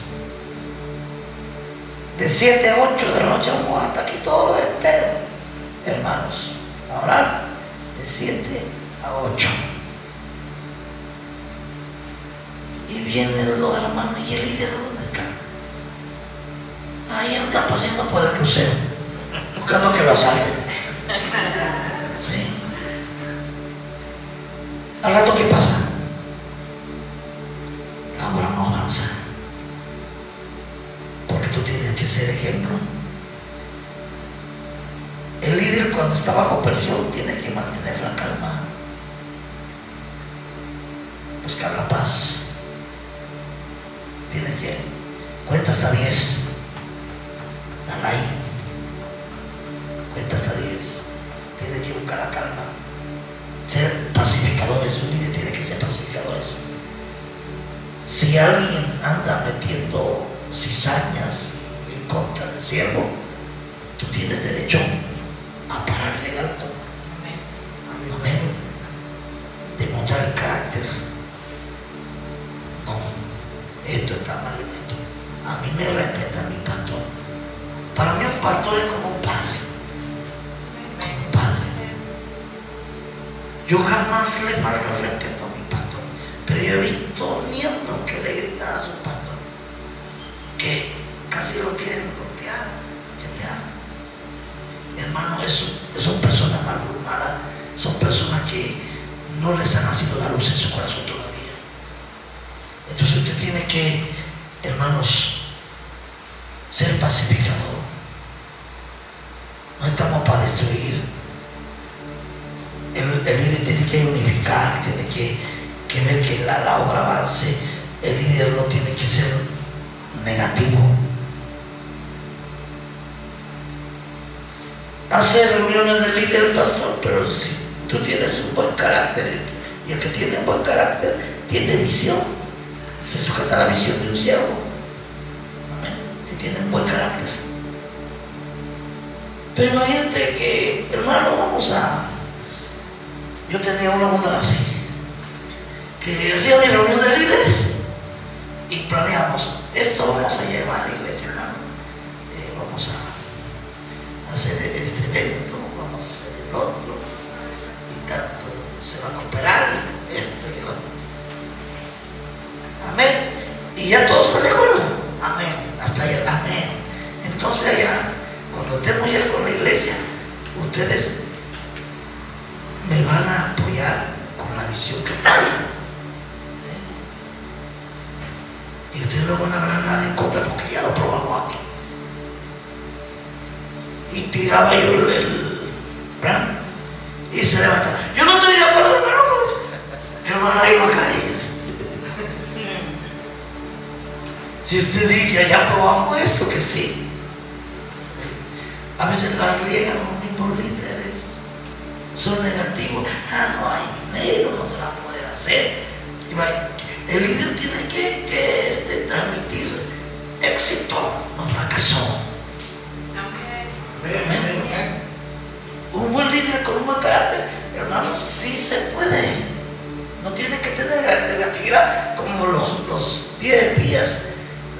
De 7 a 8 de la noche vamos a orar hasta aquí todos los espero hermanos, a orar de 7 a 8. Y vienen los hermanos y el líder, ¿dónde está? Ahí anda paseando por el crucero, buscando que lo asalten. Al rato, ¿qué pasa? La obra no avanza. Porque tú tienes que ser ejemplo. El líder cuando está bajo presión tiene que mantener la calma, buscar la paz. Tiene que, cuenta hasta 10, Si alguien anda metiendo cizañas en contra del siervo, tú tienes derecho a pararle el alto. Amén. Demostrar el carácter. No, esto está mal en esto. A mí me respeta mi pastor. Para mí un pastor es como un padre. Como un padre. Yo jamás le falta respeto a mi pastor. Pero yo he visto nietos Que casi lo quieren golpear, chatear hermano, eso, son personas mal formadas, son personas que no les ha nacido la luz en su corazón todavía. Entonces usted tiene que, hermanos, ser pacificador. No estamos para destruir. El, el líder tiene que unificar, tiene que, que ver que la, la obra avance. El líder no tiene que ser negativo. hace reuniones de líder pastor, pero si tú tienes un buen carácter y el que tiene un buen carácter tiene visión, se sujeta a la visión de un siervo. Amén. Que tiene un buen carácter. Pero imagínate que, hermano, vamos a. Yo tenía una una así, que hacía mi reunión de líderes y planeamos, esto vamos a llevar a la iglesia, hermano. Eh, vamos a hacer este evento, vamos a hacer el otro, y tanto se va a cooperar esto y el otro. Amén. Y ya todos están de acuerdo. Amén. Hasta allá, amén. Entonces allá, cuando estemos ya con la iglesia, ustedes me van a apoyar con la visión que hay Y ustedes no van a ver nada en contra porque ya lo probamos aquí. Y tiraba yo el, el plan y se levantaba. Yo no estoy de acuerdo, hermano. pues, Hermano, ahí no caes. Si usted dice, ya, probamos esto, que sí. A veces la riegan los mismos líderes. Son negativos. Ah, no hay dinero, no se va a poder hacer. Y El líder tiene que, que, este, transmitir éxito, no fracaso. Amén. Un buen líder con un buen carácter, hermano, sí se puede. No tiene que tener negatividad como los, los 10 espías,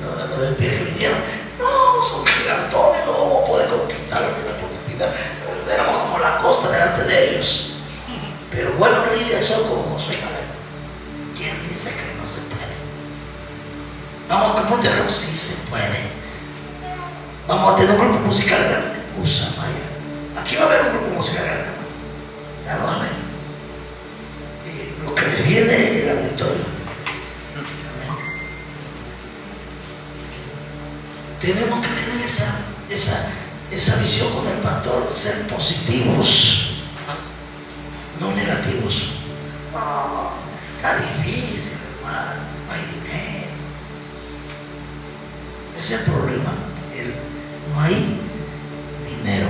los, los espías que vinieron. No, son gigantones, no vamos a poder conquistar la tierra prometida. Éramos como la costa delante de ellos. Pero buenos líderes son como Josué. ¿Quién dice que no se puede? Vamos a Monterrey, sí se puede. Vamos a tener un grupo musical grande. Usa, vaya. Aquí va a haber un grupo musical grande. Ya lo va a ver. Lo que le viene el auditorio. Tenemos que tener esa, esa, esa visión con el pastor, ser positivos, no negativos. Está difícil, hermano, no hay dinero. Ese es el problema. el- no hay dinero.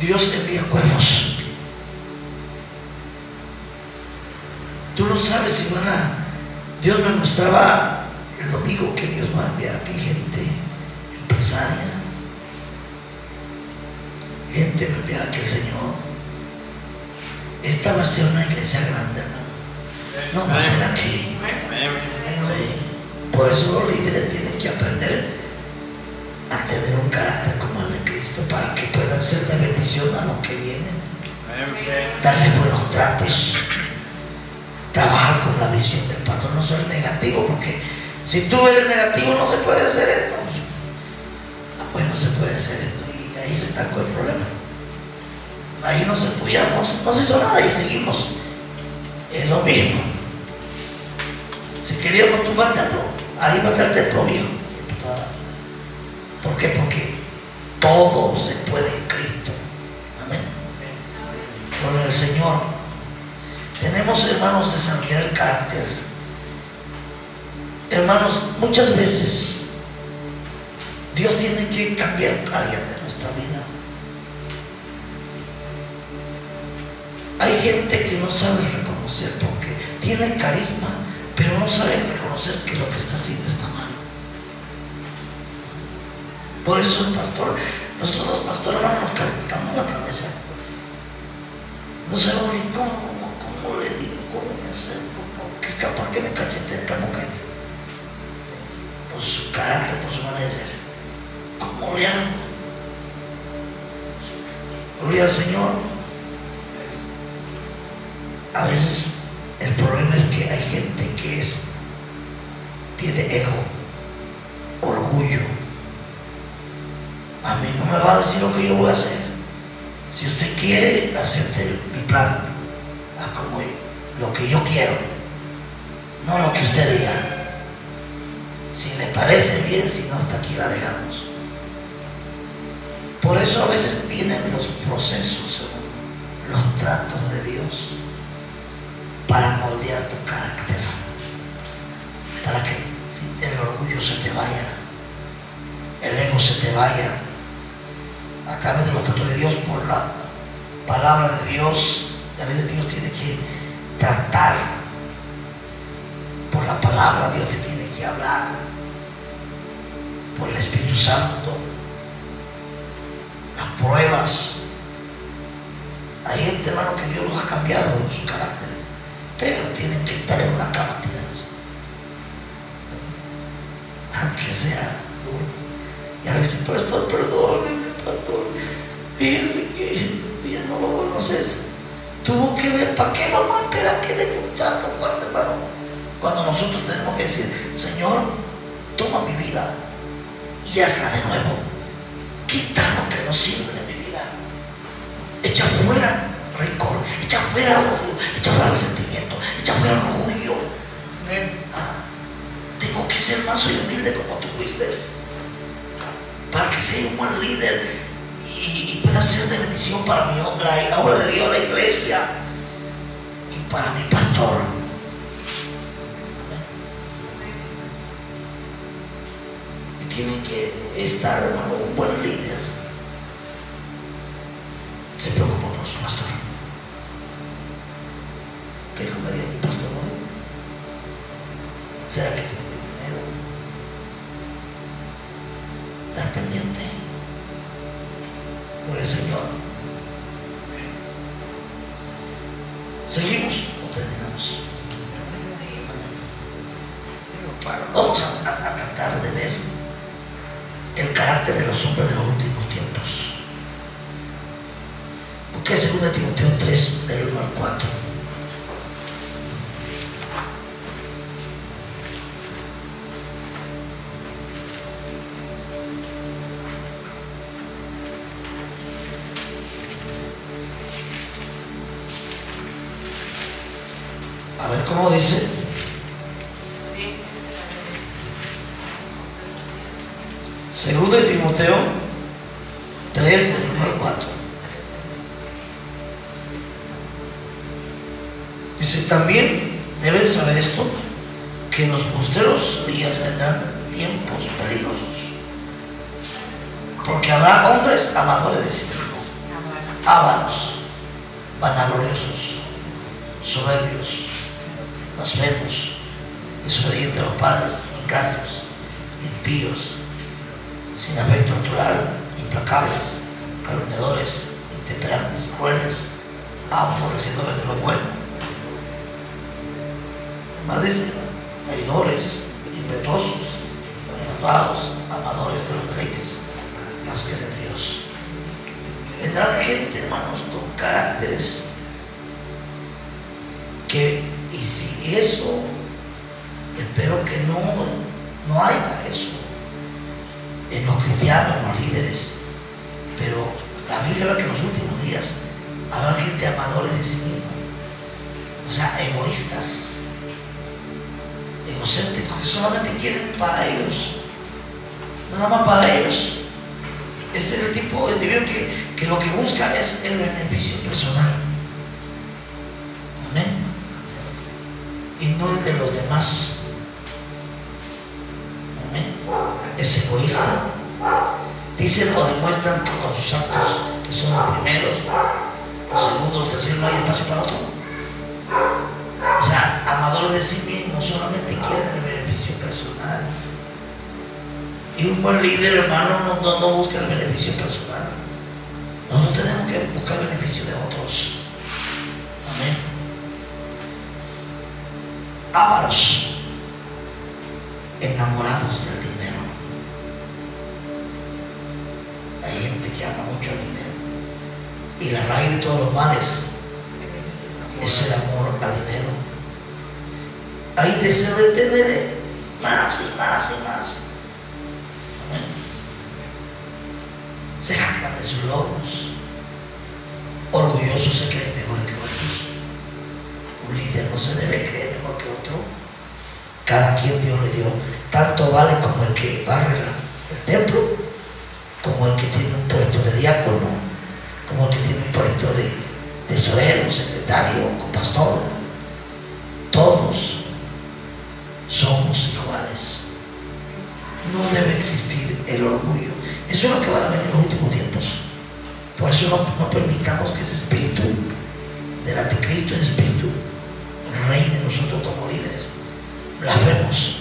Dios envía cuervos. Tú no sabes si van a. Dios me mostraba el domingo que Dios va a enviar aquí gente empresaria. Gente va a enviar aquí el Señor. Esta va a ser una iglesia grande. No va a ser aquí. Sí. Por eso los líderes tienen que aprender a tener un carácter como el de Cristo para que puedan ser de bendición a los que vienen. Darle buenos tratos. Trabajar con la visión del patrón, no ser negativo, porque si tú eres negativo no se puede hacer esto. Ah, pues no se puede hacer esto. Y ahí se estancó el problema. Ahí nos apoyamos, no se hizo nada y seguimos. Es lo mismo. Si queríamos el templo, ahí va a estar el templo viejo. ¿Por qué? Porque todo se puede en Cristo. Amén. Con el Señor. Tenemos, hermanos, desarrollar el carácter. Hermanos, muchas veces Dios tiene que cambiar áreas de nuestra vida. Hay gente que no sabe reconocer porque tiene carisma, pero no sabe reconocer que lo que está haciendo está mal. Por eso el pastor, nosotros pastores hermanos, nos calentamos la cabeza. No sabemos ni cómo, cómo le digo, cómo me acerco, porque es capaz que me cachete esta mujer. Por su carácter, por su manera. ¿Cómo le hago? Gloria al Señor. A veces el problema es que hay gente que es, tiene ego, orgullo. A mí no me va a decir lo que yo voy a hacer. Si usted quiere, acepte mi plan a como lo que yo quiero, no lo que usted diga. Si le parece bien, si no, hasta aquí la dejamos. Por eso a veces vienen los procesos, los tratos de Dios para moldear tu carácter, para que el orgullo se te vaya, el ego se te vaya, a través de los tratos de Dios, por la palabra de Dios, a veces Dios tiene que tratar, por la palabra Dios te tiene que hablar, por el Espíritu Santo, las pruebas. Hay gente, hermano, que Dios los ha cambiado su carácter, pero tienen que estar en una cama tirados. Aunque sea duro. Y a veces, pastor, perdóneme, pastor. Fíjese que ya no lo vuelvo a hacer. Tuvo que ver, ¿para qué vamos a esperar que dé un trato fuerte, hermano? Cuando nosotros tenemos que decir, Señor, toma mi vida y hazla de nuevo. Quita lo que no sirve de mi vida. Echa fuera rencor, echa fuera el odio, echa fuera el sentimiento, echa fuera el orgullo. Ah, tengo que ser manso y humilde como tú fuiste para que sea un buen líder y, pueda ser de bendición para mi obra, la obra de Dios, la iglesia y para mi pastor. Y tiene que estar hermano, un buen líder. Se preocupa por su pastor que dijo María mi pastor, ¿no? ¿será que tiene dinero? Estar pendiente con el Señor. ¿Seguimos o terminamos? Vamos a, a tratar de ver el carácter de los hombres de los 我也是。tiene un puesto de diácono, como el que tiene un puesto de tesorero, secretario, pastor. Todos somos iguales. No debe existir el orgullo. Eso es lo que van a venir en los últimos tiempos. Por eso no, permitamos que ese espíritu del anticristo, ese espíritu, reine nosotros como líderes. Blasfemos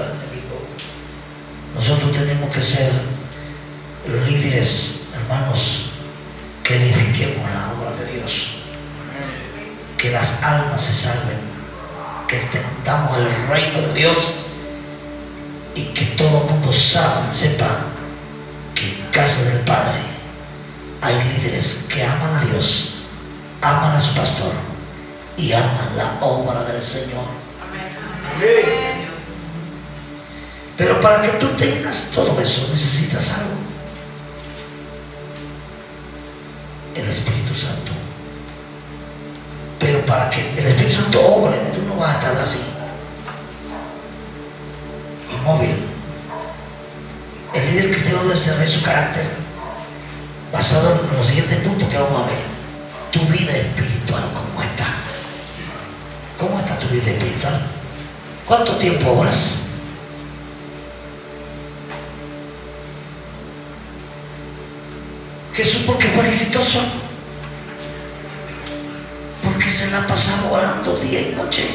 al enemigo. Nosotros tenemos que ser líderes, hermanos, que edifiquemos la obra de Dios. Que las almas se salven. Que extendamos el reino de Dios. Y que todo el mundo sabe, sepa que en casa del Padre hay líderes que aman a Dios, aman a su pastor y aman la obra del Señor. Amén. Pero para que tú tengas todo eso necesitas algo. El Espíritu Santo. Pero para que el Espíritu Santo obre, tú no vas a estar así. Inmóvil. El líder cristiano debe ser su carácter basado en los siguientes puntos que vamos a ver. Tu vida espiritual, ¿cómo está? ¿Cómo está tu vida espiritual? ¿Cuánto tiempo oras? Jesús porque fue exitoso. Porque se la ha pasado orando día y noche.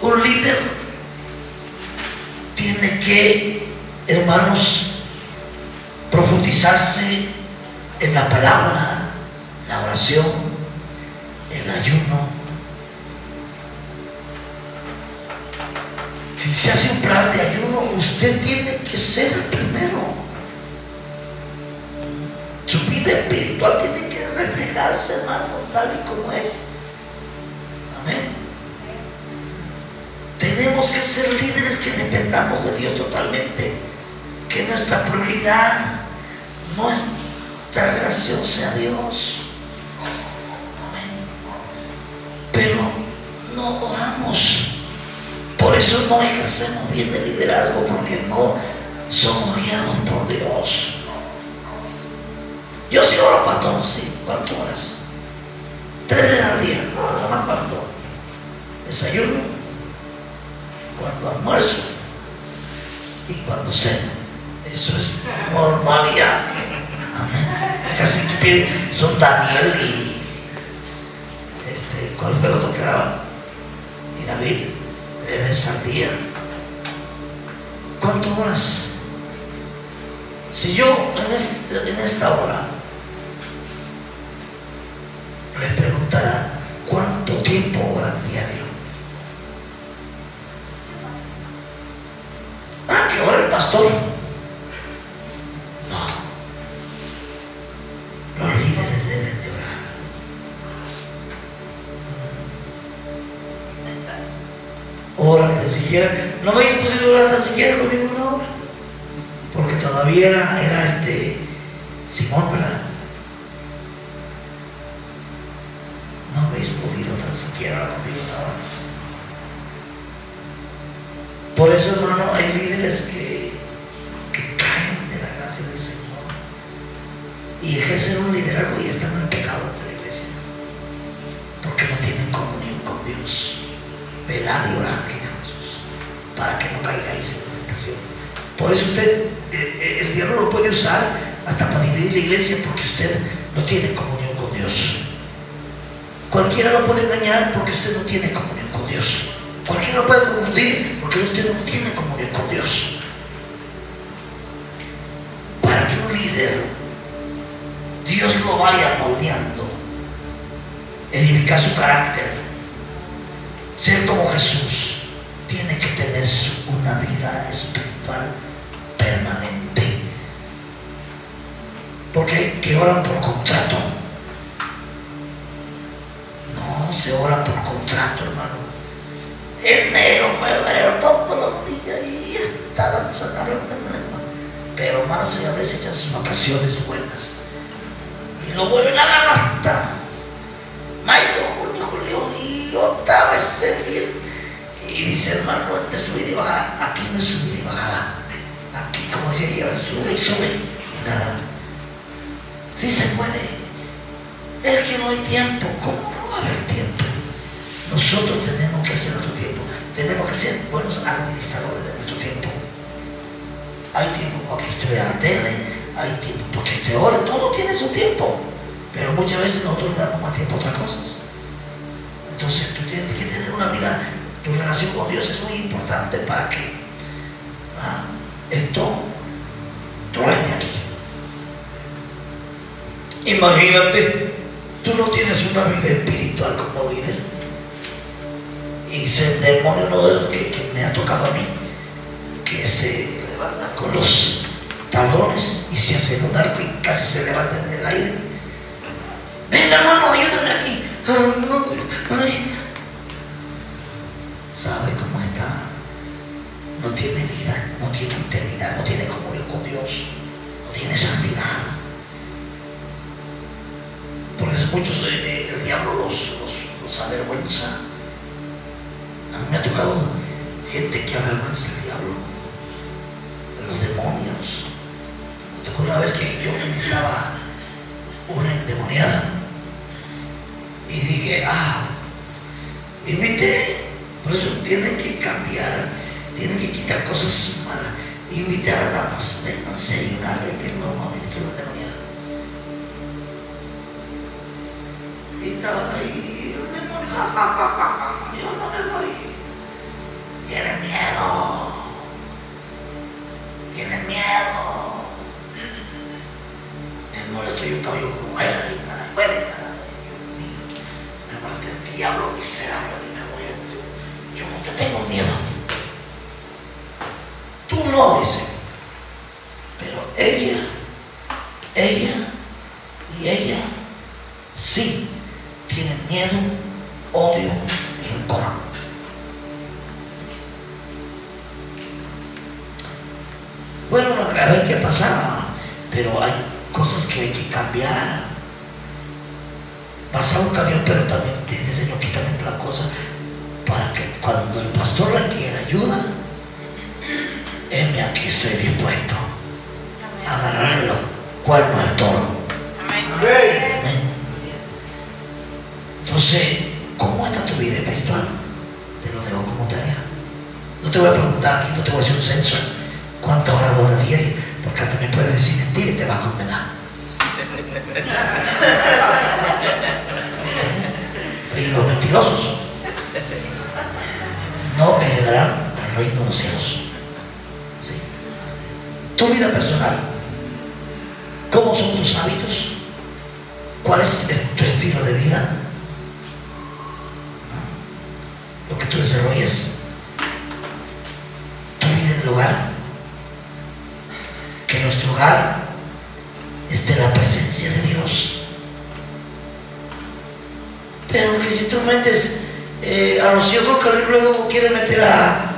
Un líder tiene que, hermanos, profundizarse en la palabra, la oración, el ayuno. Si se hace un plan de ayuno, usted tiene que ser el primero. Su vida espiritual tiene que reflejarse, hermano, tal y como es. Amén. Tenemos que ser líderes que dependamos de Dios totalmente. Que nuestra prioridad, nuestra relación sea Dios. Amén. Pero no oramos. Por eso no ejercemos bien el liderazgo, porque no somos guiados por Dios. Yo sí oro, pastor, sí. ¿Cuántas horas? Tres veces al día. Nada más cuando desayuno, cuando almuerzo y cuando ceno. Eso es normalidad. Amén. Casi que son Daniel y este, ¿cuál fue el otro que graba? Y David, tres veces al día. ¿Cuántas horas? Si yo en, en esta hora les preguntará cuánto tiempo oran diario. Ah, que ora el pastor. No. Los líderes deben de orar. Ora tan siquiera. No habéis podido orar tan siquiera con ¿no? Porque todavía era, era este Simón, ¿verdad? No habéis podido tan siquiera conmigo una hora. Por eso, hermano, hay líderes que, que caen de la gracia del Señor y ejercen un liderazgo y están en pecado ante la iglesia. Porque no tienen comunión con Dios. Velad y orad, dijo Jesús, para que no caigáis en tentación. Por eso usted, eh, eh, el diablo lo puede usar hasta para dividir la iglesia porque usted no tiene comunión con Dios. Cualquiera lo puede engañar porque usted no tiene comunión con Dios. Cualquiera lo puede confundir porque usted no tiene comunión con Dios. Para que un líder, Dios lo vaya moldeando, edificar su carácter, ser como Jesús, tiene que tener una vida espiritual permanente. Porque hay que oran por contrato. Se ora por contrato, hermano. Enero, febrero, todos los días y sacando la lengua. Pero marzo y abril se echan sus vacaciones buenas. Y lo vuelven a agarrar hasta mayo, junio, julio y otra vez se viene. Y dice hermano, este subida y bajada. Aquí no es subida y bajada. Aquí, como decía ella, sube y sube y nada. Sí se puede. Es que no hay tiempo. ¿Cómo va a tiempo? Nosotros tenemos que hacer nuestro tiempo. Tenemos que ser buenos administradores de nuestro tiempo. Hay tiempo para que usted vea la tele, hay tiempo para que usted ore, todo tiene su tiempo. Pero muchas veces nosotros le damos más tiempo a otras cosas. Entonces tú tienes que tener una vida, tu relación con Dios es muy importante para que ah, esto truene aquí. Imagínate, tú no tienes una vida espiritual como líder. Y se demonio uno de los que, que me ha tocado a mí, que se levanta con los talones y se hace un arco y casi se levanta en el aire. Venga hermano, ayúdame aquí. Ah, ay. ¿Sabe cómo está? No tiene vida, no tiene integridad, no tiene comunión con Dios, no tiene santidad. Por eso muchos, eh, el diablo los, los, avergüenza. A mí me ha tocado gente que avergüenza el diablo, los demonios. Me tocó una vez que yo ministraba una endemoniada y dije, ah, invité, por eso tienen que cambiar, tienen que quitar cosas malas. Invité a damas, vénganse a ayunar, que no a ministrar una endemoniada. Y estaban ahí, yo no me voy. Tienen miedo. Tienen miedo. Me molesto yo estaba yo mujer mío, Me molesta el diablo miserable y me voy a decir, yo no te tengo miedo. Tú no, dice. Pero ella, ella y ella sí tienen miedo, odio y rencor. Bueno, a ver qué pasa, pero hay cosas que hay que cambiar. Vas a buscar a Dios, pero también dice Señor, quítame la cosa para que cuando el pastor requiera ayuda, heme aquí estoy dispuesto a agarrarlo, cual no al toro. Amén. Entonces, ¿cómo está tu vida espiritual? Te lo dejo como tarea. No te voy a preguntar aquí, no te voy a hacer un censo. ¿Cuántas horas horas diarias? Porque hasta me puedes decir mentira y te va a condenar. Y los mentirosos no heredarán el reino de los cielos. Tu vida personal. ¿Cómo son tus hábitos? ¿Cuál es tu estilo de vida? Tú desarrollas. Tu vida en el hogar que nuestro hogar esté la presencia de Dios. Pero que si tú metes eh, a Rocío Dúrcal y luego quiere meter a.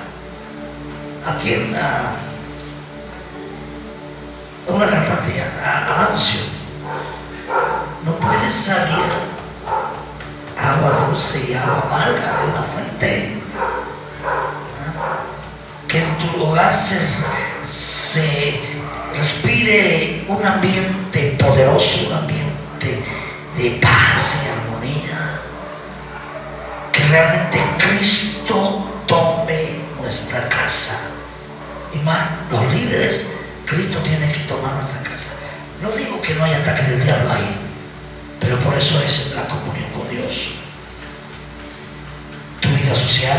¿A quién? A, una cantante, a, a Mancio. No puede salir agua dulce y agua amarga de una fuente. ¿Ah? Que en tu hogar se, se respire un ambiente poderoso, un ambiente de paz y armonía. Que realmente Cristo tome nuestra casa. Y más, los líderes, Cristo tiene que tomar nuestra casa. No digo que no haya ataque del diablo ahí, pero por eso es la comunión con Dios. Tu vida social,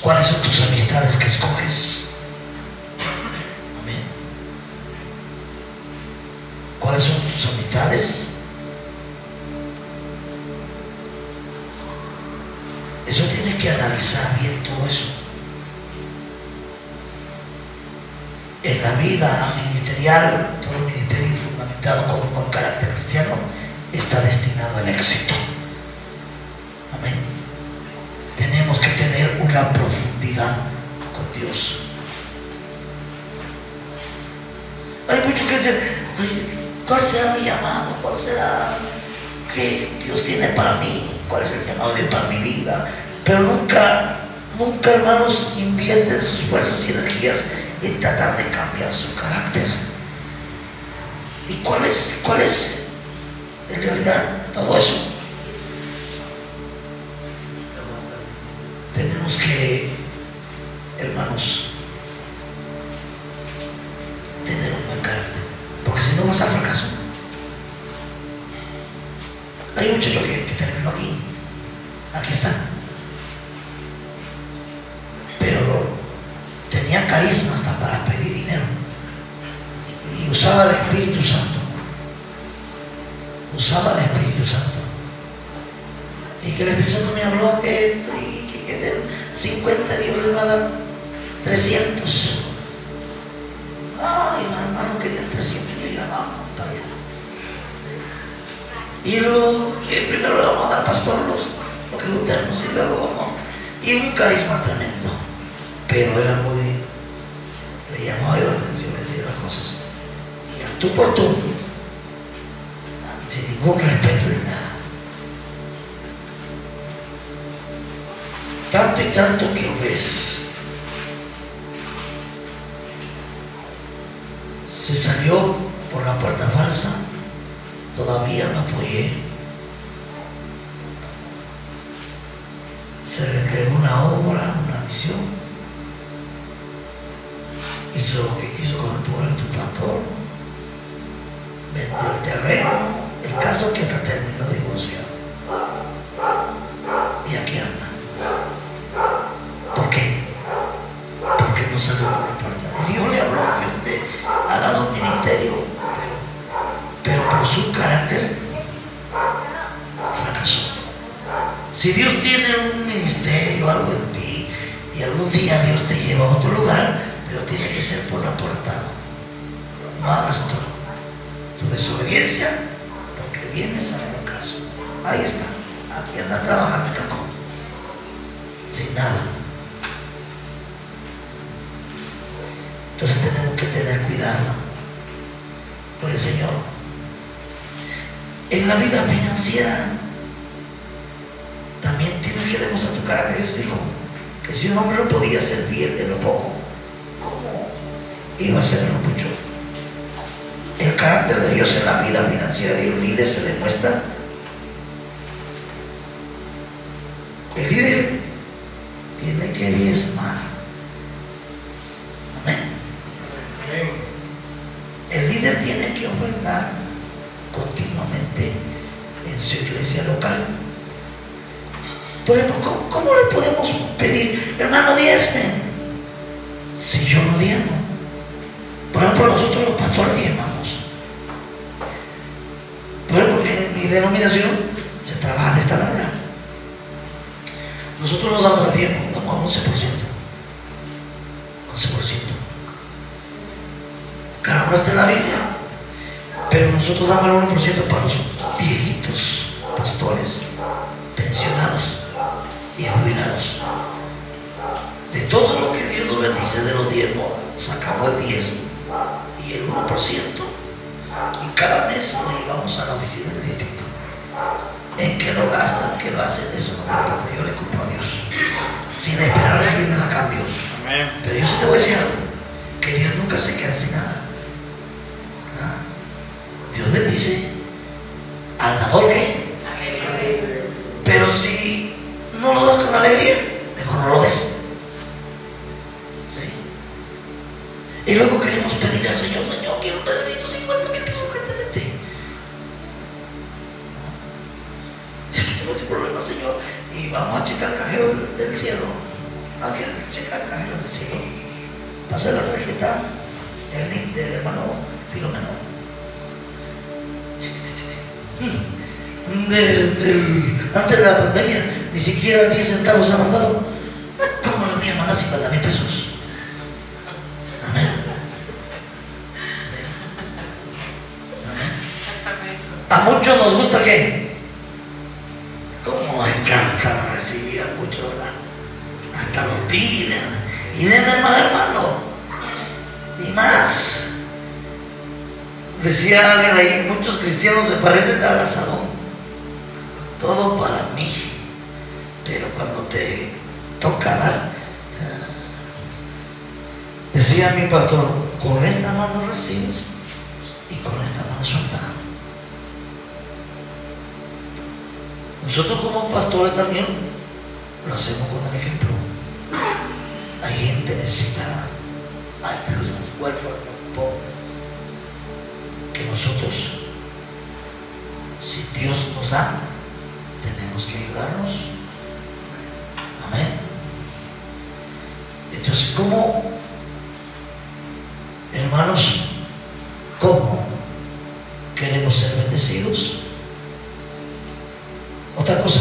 cuáles son tus amistades que escoges. Amén. ¿Cuáles son tus amistades? Eso tienes que analizar bien todo eso. En la vida ministerial, todo ministerio fundamentado con un carácter cristiano está destinado al éxito. Amén. Tenemos que tener una profundidad con Dios. Hay muchos que "Ay, ¿cuál será mi llamado? ¿Cuál será que Dios tiene para mí? ¿Cuál es el llamado de Dios para mi vida? Pero nunca, nunca hermanos invierten sus fuerzas y energías en tratar de cambiar su carácter. ¿Y cuál es, cuál es en realidad todo eso? Tenemos que, hermanos, tener un buen carácter, porque si no vas al fracaso. Hay un muchacho que, que terminó aquí, aquí está, pero tenía carisma hasta para pedir dinero y usaba el Espíritu Santo, usaba el Espíritu Santo. Y que el Espíritu Santo me habló que, que, que den 50 Dios les va a dar 300. Ay, no, hermano, quería 300 y diga, vamos, está bien. Y luego, que primero le vamos a dar pastor los, lo que juntemos y luego vamos. Y un carisma tremendo. Pero era muy, le llamaba la atención, le decía las cosas. Y a tú por tú, sin ningún respeto ni nada. Tanto y tanto que ves. Se salió por la puerta falsa, todavía no apoyé. Se le entregó una obra, una misión. Hizo lo que quiso con el poder de tu pastor. Vendió el terreno. El caso que hasta terminó divorciado. Y aquí anda. ¿Por qué? Porque no salió por la. Y Dios le habló, Dios te ha dado un ministerio, pero por su carácter fracasó. Si Dios tiene un ministerio, algo en ti, y algún día Dios te lleva a otro lugar, pero tiene que ser por la puerta. No hagas tu desobediencia, porque vienes al fracaso. Ahí está. Aquí anda trabajando Caco. Sin nada. Entonces tenemos que tener cuidado por el Señor. En la vida financiera también tienes que demostrar tu carácter. Jesús dijo que si un hombre no podía servir en lo poco, ¿cómo iba a ser en lo mucho? El carácter de Dios en la vida financiera de un líder se demuestra. El líder tiene que diezmar. Amén. El líder tiene que ofrendar continuamente en su iglesia local. Por ejemplo, ¿cómo, le podemos pedir, hermano, diezme? Si yo no diezmo. Por ejemplo, nosotros los pastores diezmamos. Por ejemplo, en mi denominación se trabaja de esta manera. Nosotros no damos el diezmo, damos 11%. 11%. Claro, no está en la Biblia. Pero nosotros damos el 1% para los viejitos, pastores, pensionados. y jubilados. De todo lo que Dios nos bendice de los diezmos, sacamos el diezmo y el 1%. Y cada mes lo llevamos a la oficina del distrito. En que lo gastan, que lo hacen, eso no me importa, yo le culpo a Dios. Sin esperar recibir nada a cambio. Pero yo sí te voy a decir algo, que Dios nunca se queda sin nada. ¿Ah? Dios bendice al dador que, pero si no lo das con alegría, mejor no lo des. Y luego queremos pedir al Señor, Señor, quiero necesito 50 mil pesos urgentemente. Es que tengo este problema, Señor. Y vamos a checar el cajero del, cielo. Ángel, checa el cajero del cielo. Pasa la tarjeta, el link del hermano Filomeno. Desde el- antes de la pandemia, ni siquiera 10 centavos ha mandado. ¿Cómo le voy a mandar 50 Decía alguien ahí, muchos cristianos se parecen al asadón. Todo para mí. Pero cuando te toca dar, decía mi pastor, con esta mano recibes y con esta mano suelta. Nosotros como pastores también lo hacemos con el ejemplo. Hay gente necesitada, hay viudas, huérfanos, pobres, nosotros, si Dios nos da, tenemos que ayudarnos. Amén. Entonces, ¿cómo, hermanos, cómo queremos ser bendecidos? Otra cosa.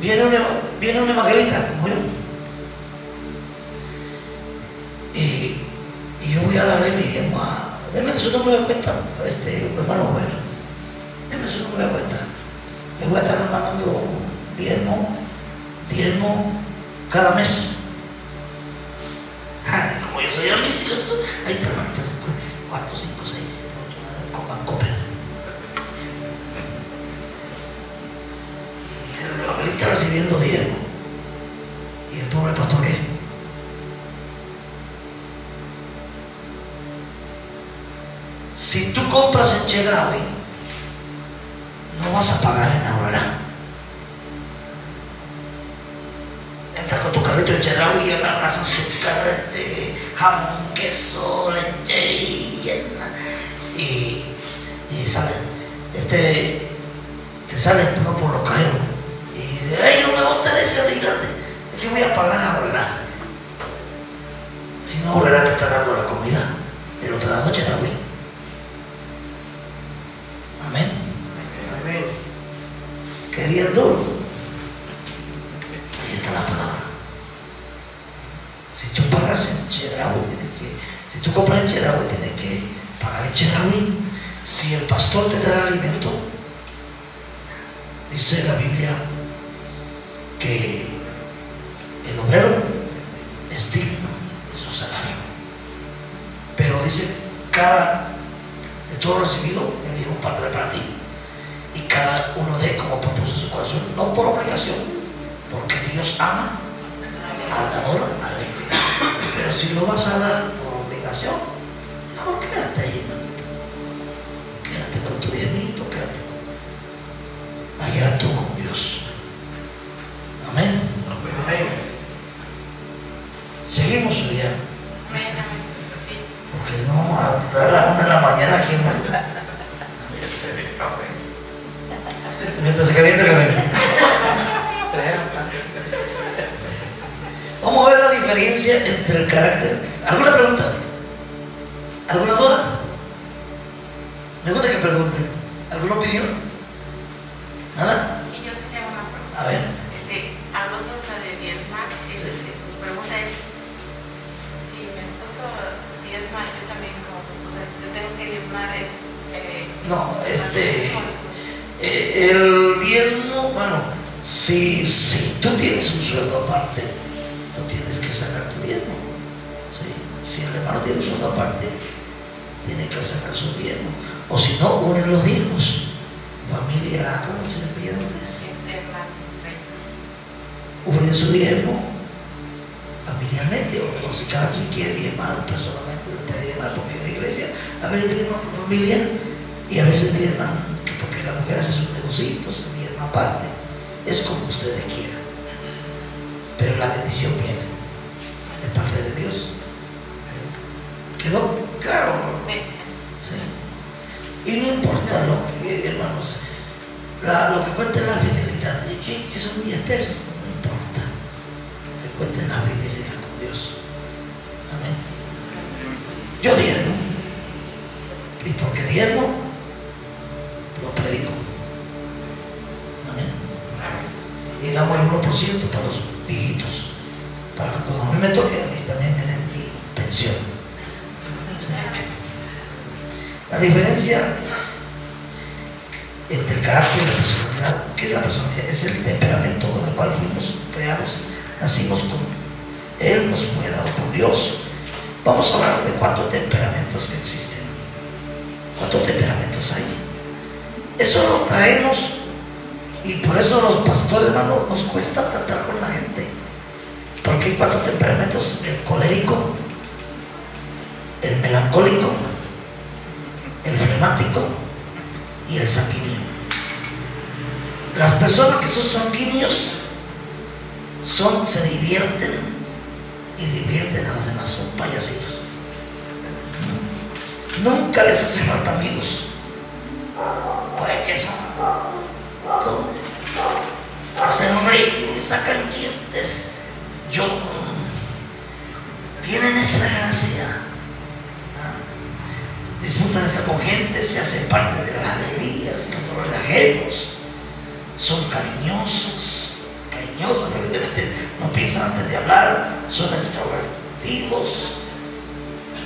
Viene un, viene un evangelista. Su número de cuenta, este hermano Jover. Deme su número de cuenta. Le voy a estar mandando un diezmo, diezmo cada mes. En Chedraui, no vas a pagar en Aurora. Entras con tu carrito en Chedraui y agarras azúcar, este, jamón, queso, leche y, y, y sale, este, te sale no por los cajeros. Y dice, ay, ¿dónde va usted ese grande? Es que voy a pagar en Aurora. Si no, Aurora te está dando la comida, pero te da noche Chedraui. Querían duro. Ahí está la palabra. Si tú pagas en Chedraui, tienes que, si tú compras en Chedraui, tienes que pagar en Chedraui. Si el pastor te da el alimento, dice la Biblia que el obrero es digno de su salario. Pero dice, cada de todo recibido, un padre para ti. Y cada uno de no por obligación, porque Dios ama al dador alegre. Pero si lo vas a dar por obligación, mejor quédate ahí,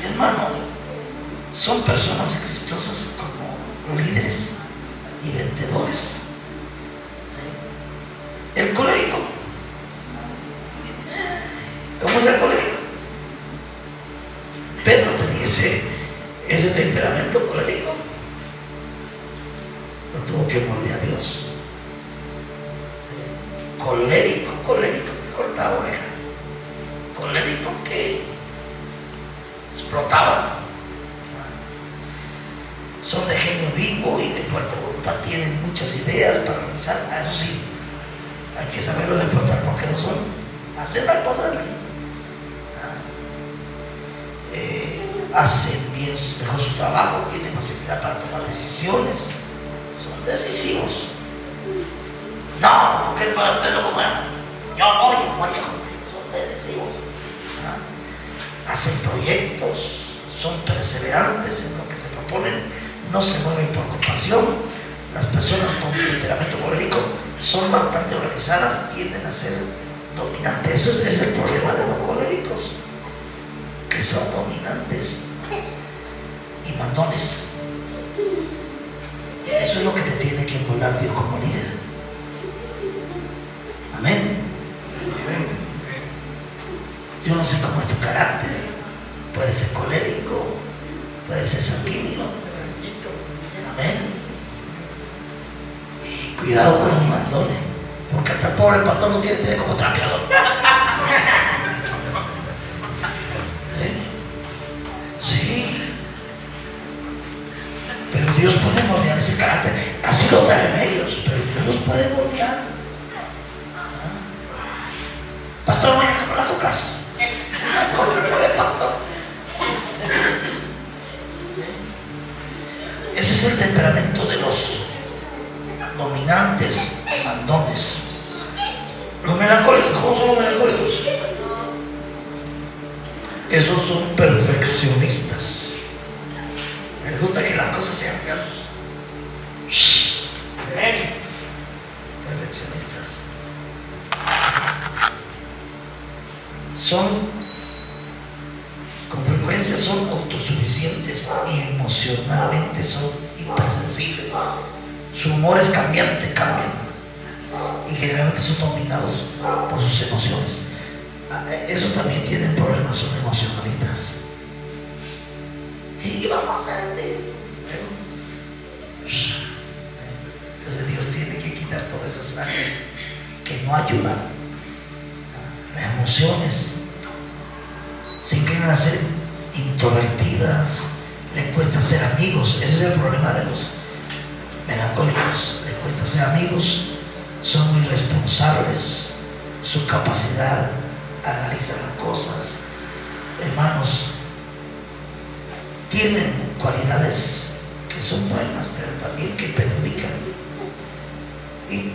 Hermano, son personas exitosas como líderes y vendedores. El colérico. ¿Cómo es el colérico? Pedro tenía ese, ese temperamento colérico.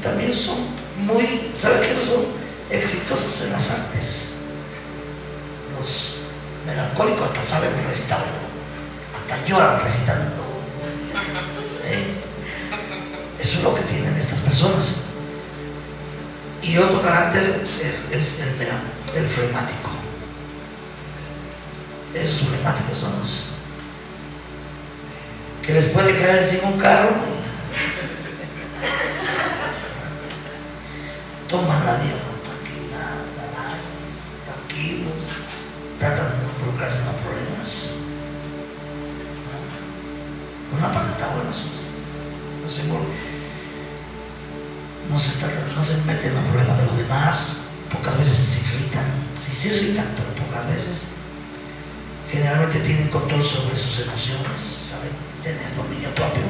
También son muy, ¿saben qué? Son exitosos en las artes. Los melancólicos hasta saben recitar, hasta lloran recitando. ¿Eh? Eso es lo que tienen estas personas. Y otro carácter es el, el flemático. Esos flemáticos son los que les puede caer encima un carro. Toman la vida con tranquilidad, tranquilos, tratan de no involucrarse en los problemas. Por una parte está bueno eso. No se, no se meten en los problemas de los demás, pocas veces se irritan, sí se irritan, pero pocas veces. Generalmente tienen control sobre sus emociones, saben tener dominio propio.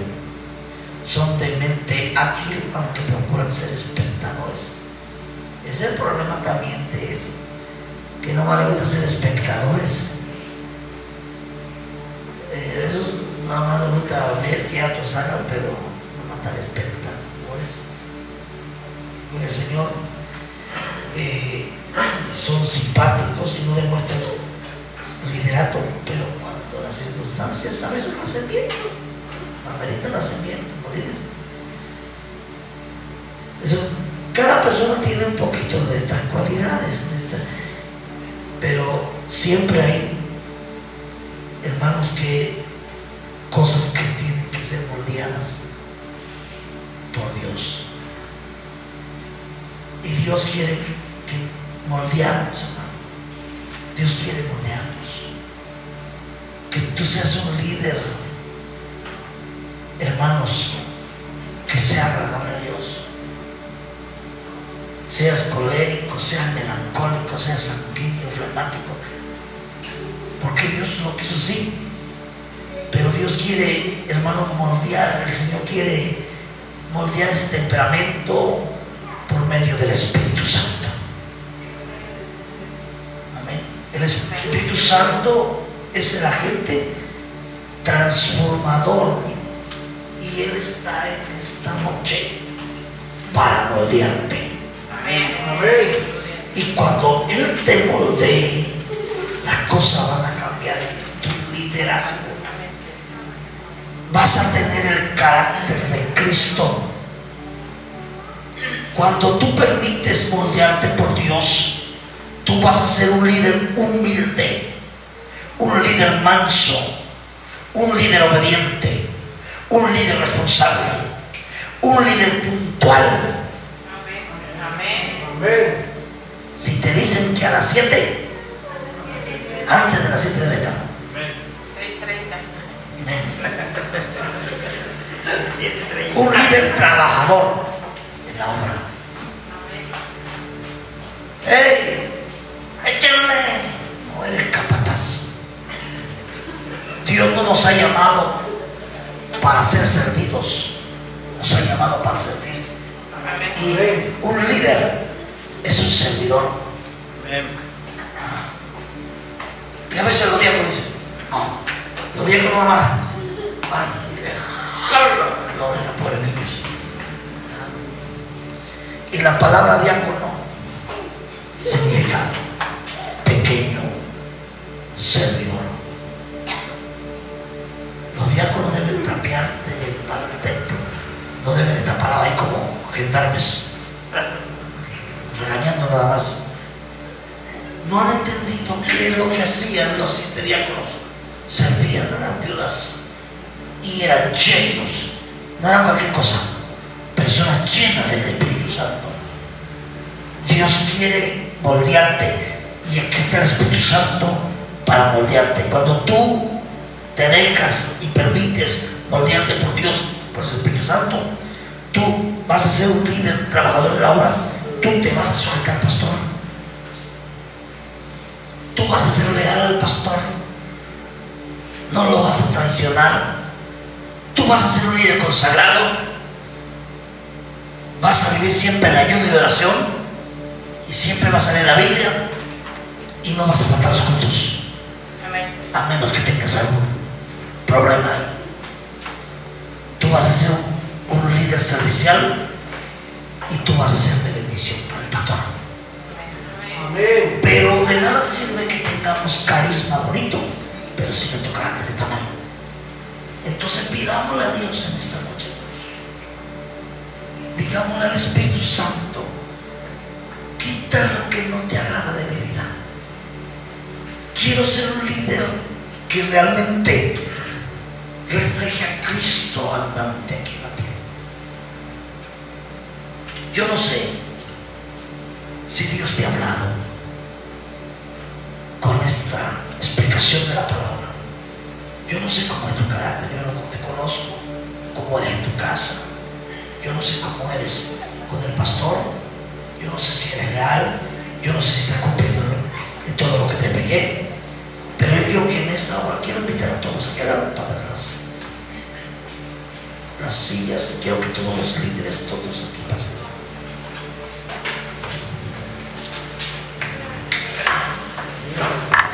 Son de mente ágil, aunque procuran ser espectadores. Es el problema también de eso, que no más les gusta ser espectadores. Eh, esos nada más les gusta ver que otros hagan, pero no matan espectadores. Porque el Señor eh, son simpáticos y no demuestran liderato, pero cuando las circunstancias a veces lo hacen bien, la medita lo hacen bien como líder. Eso, cada persona tiene un poquito de estas cualidades, pero siempre hay hermanos que cosas que tienen que ser moldeadas por Dios. Y Dios quiere que moldearnos, hermano. Dios quiere moldearnos. Que tú seas un líder, hermanos, que sea agradable a Dios. Seas colérico, seas melancólico, seas sanguíneo, flemático. Porque Dios lo quiso así. Pero Dios quiere, hermano, moldear. El Señor quiere moldear ese temperamento por medio del Espíritu Santo. Amén. El Espíritu Santo es el agente transformador y Él está en esta noche para moldearte. Y cuando Él te moldee, las cosas van a cambiar en tu liderazgo. Vas a tener el carácter de Cristo. Cuando tú permites moldearte por Dios, tú vas a ser un líder humilde, un líder manso, un líder obediente, un líder responsable, un líder puntual. Si te dicen que a las 7, antes de las 7 debe estar. 6.30. Amén. Un líder trabajador en la obra. ¡Ey! ¡Échenle! No eres capataz. Dios no nos ha llamado para ser servidos, nos ha llamado para servir. Y un líder es un servidor. Amén. Y a veces los diáconos dicen, no, los diáconos más van y le jalan la oreja por niños. Y la palabra diácono significa pequeño servidor. Los diáconos deben trapear, deben para el templo, no deben estar parados ahí como gendarmes, regañando nada más no han entendido qué es lo que hacían los siete diáconos. Servían a las viudas y eran llenos, no eran cualquier cosa, personas llenas del Espíritu Santo. quiere moldearte y aquí está el Espíritu Santo para moldearte. Cuando tú te dejas y permites moldearte por Dios, por el Espíritu Santo, tú vas a ser un líder, trabajador de la obra, tú te vas a sujetar al pastor. Tú vas a ser leal al pastor. No lo vas a traicionar. Tú vas a ser un líder consagrado. Vas a vivir siempre en ayuno y oración. Y siempre vas a leer la Biblia. Y no vas a faltar los cultos. A menos que tengas algún problema ahí. Tú vas a ser un, un líder servicial. Y tú vas a ser de para el pastor. Amén. Pero de nada sirve que tengamos carisma bonito, pero si nuestro carácter está mal. Entonces pidámosle a Dios en esta noche. Digámosle al Espíritu Santo, quita lo que no te agrada de mi vida. Quiero ser un líder que realmente refleje a Cristo andante aquí en la tierra. Yo no sé si Dios te ha hablado con esta explicación de la palabra. Yo no sé cómo es tu carácter, yo no te conozco, cómo eres en tu casa, yo no sé cómo eres con el pastor, yo no sé si eres leal, yo no sé si estás cumpliendo en todo lo que te pegué, pero yo quiero que en esta hora quiero invitar a todos a que hagan para las, las sillas quiero que todos los líderes, todos aquí pasen. Aleluya.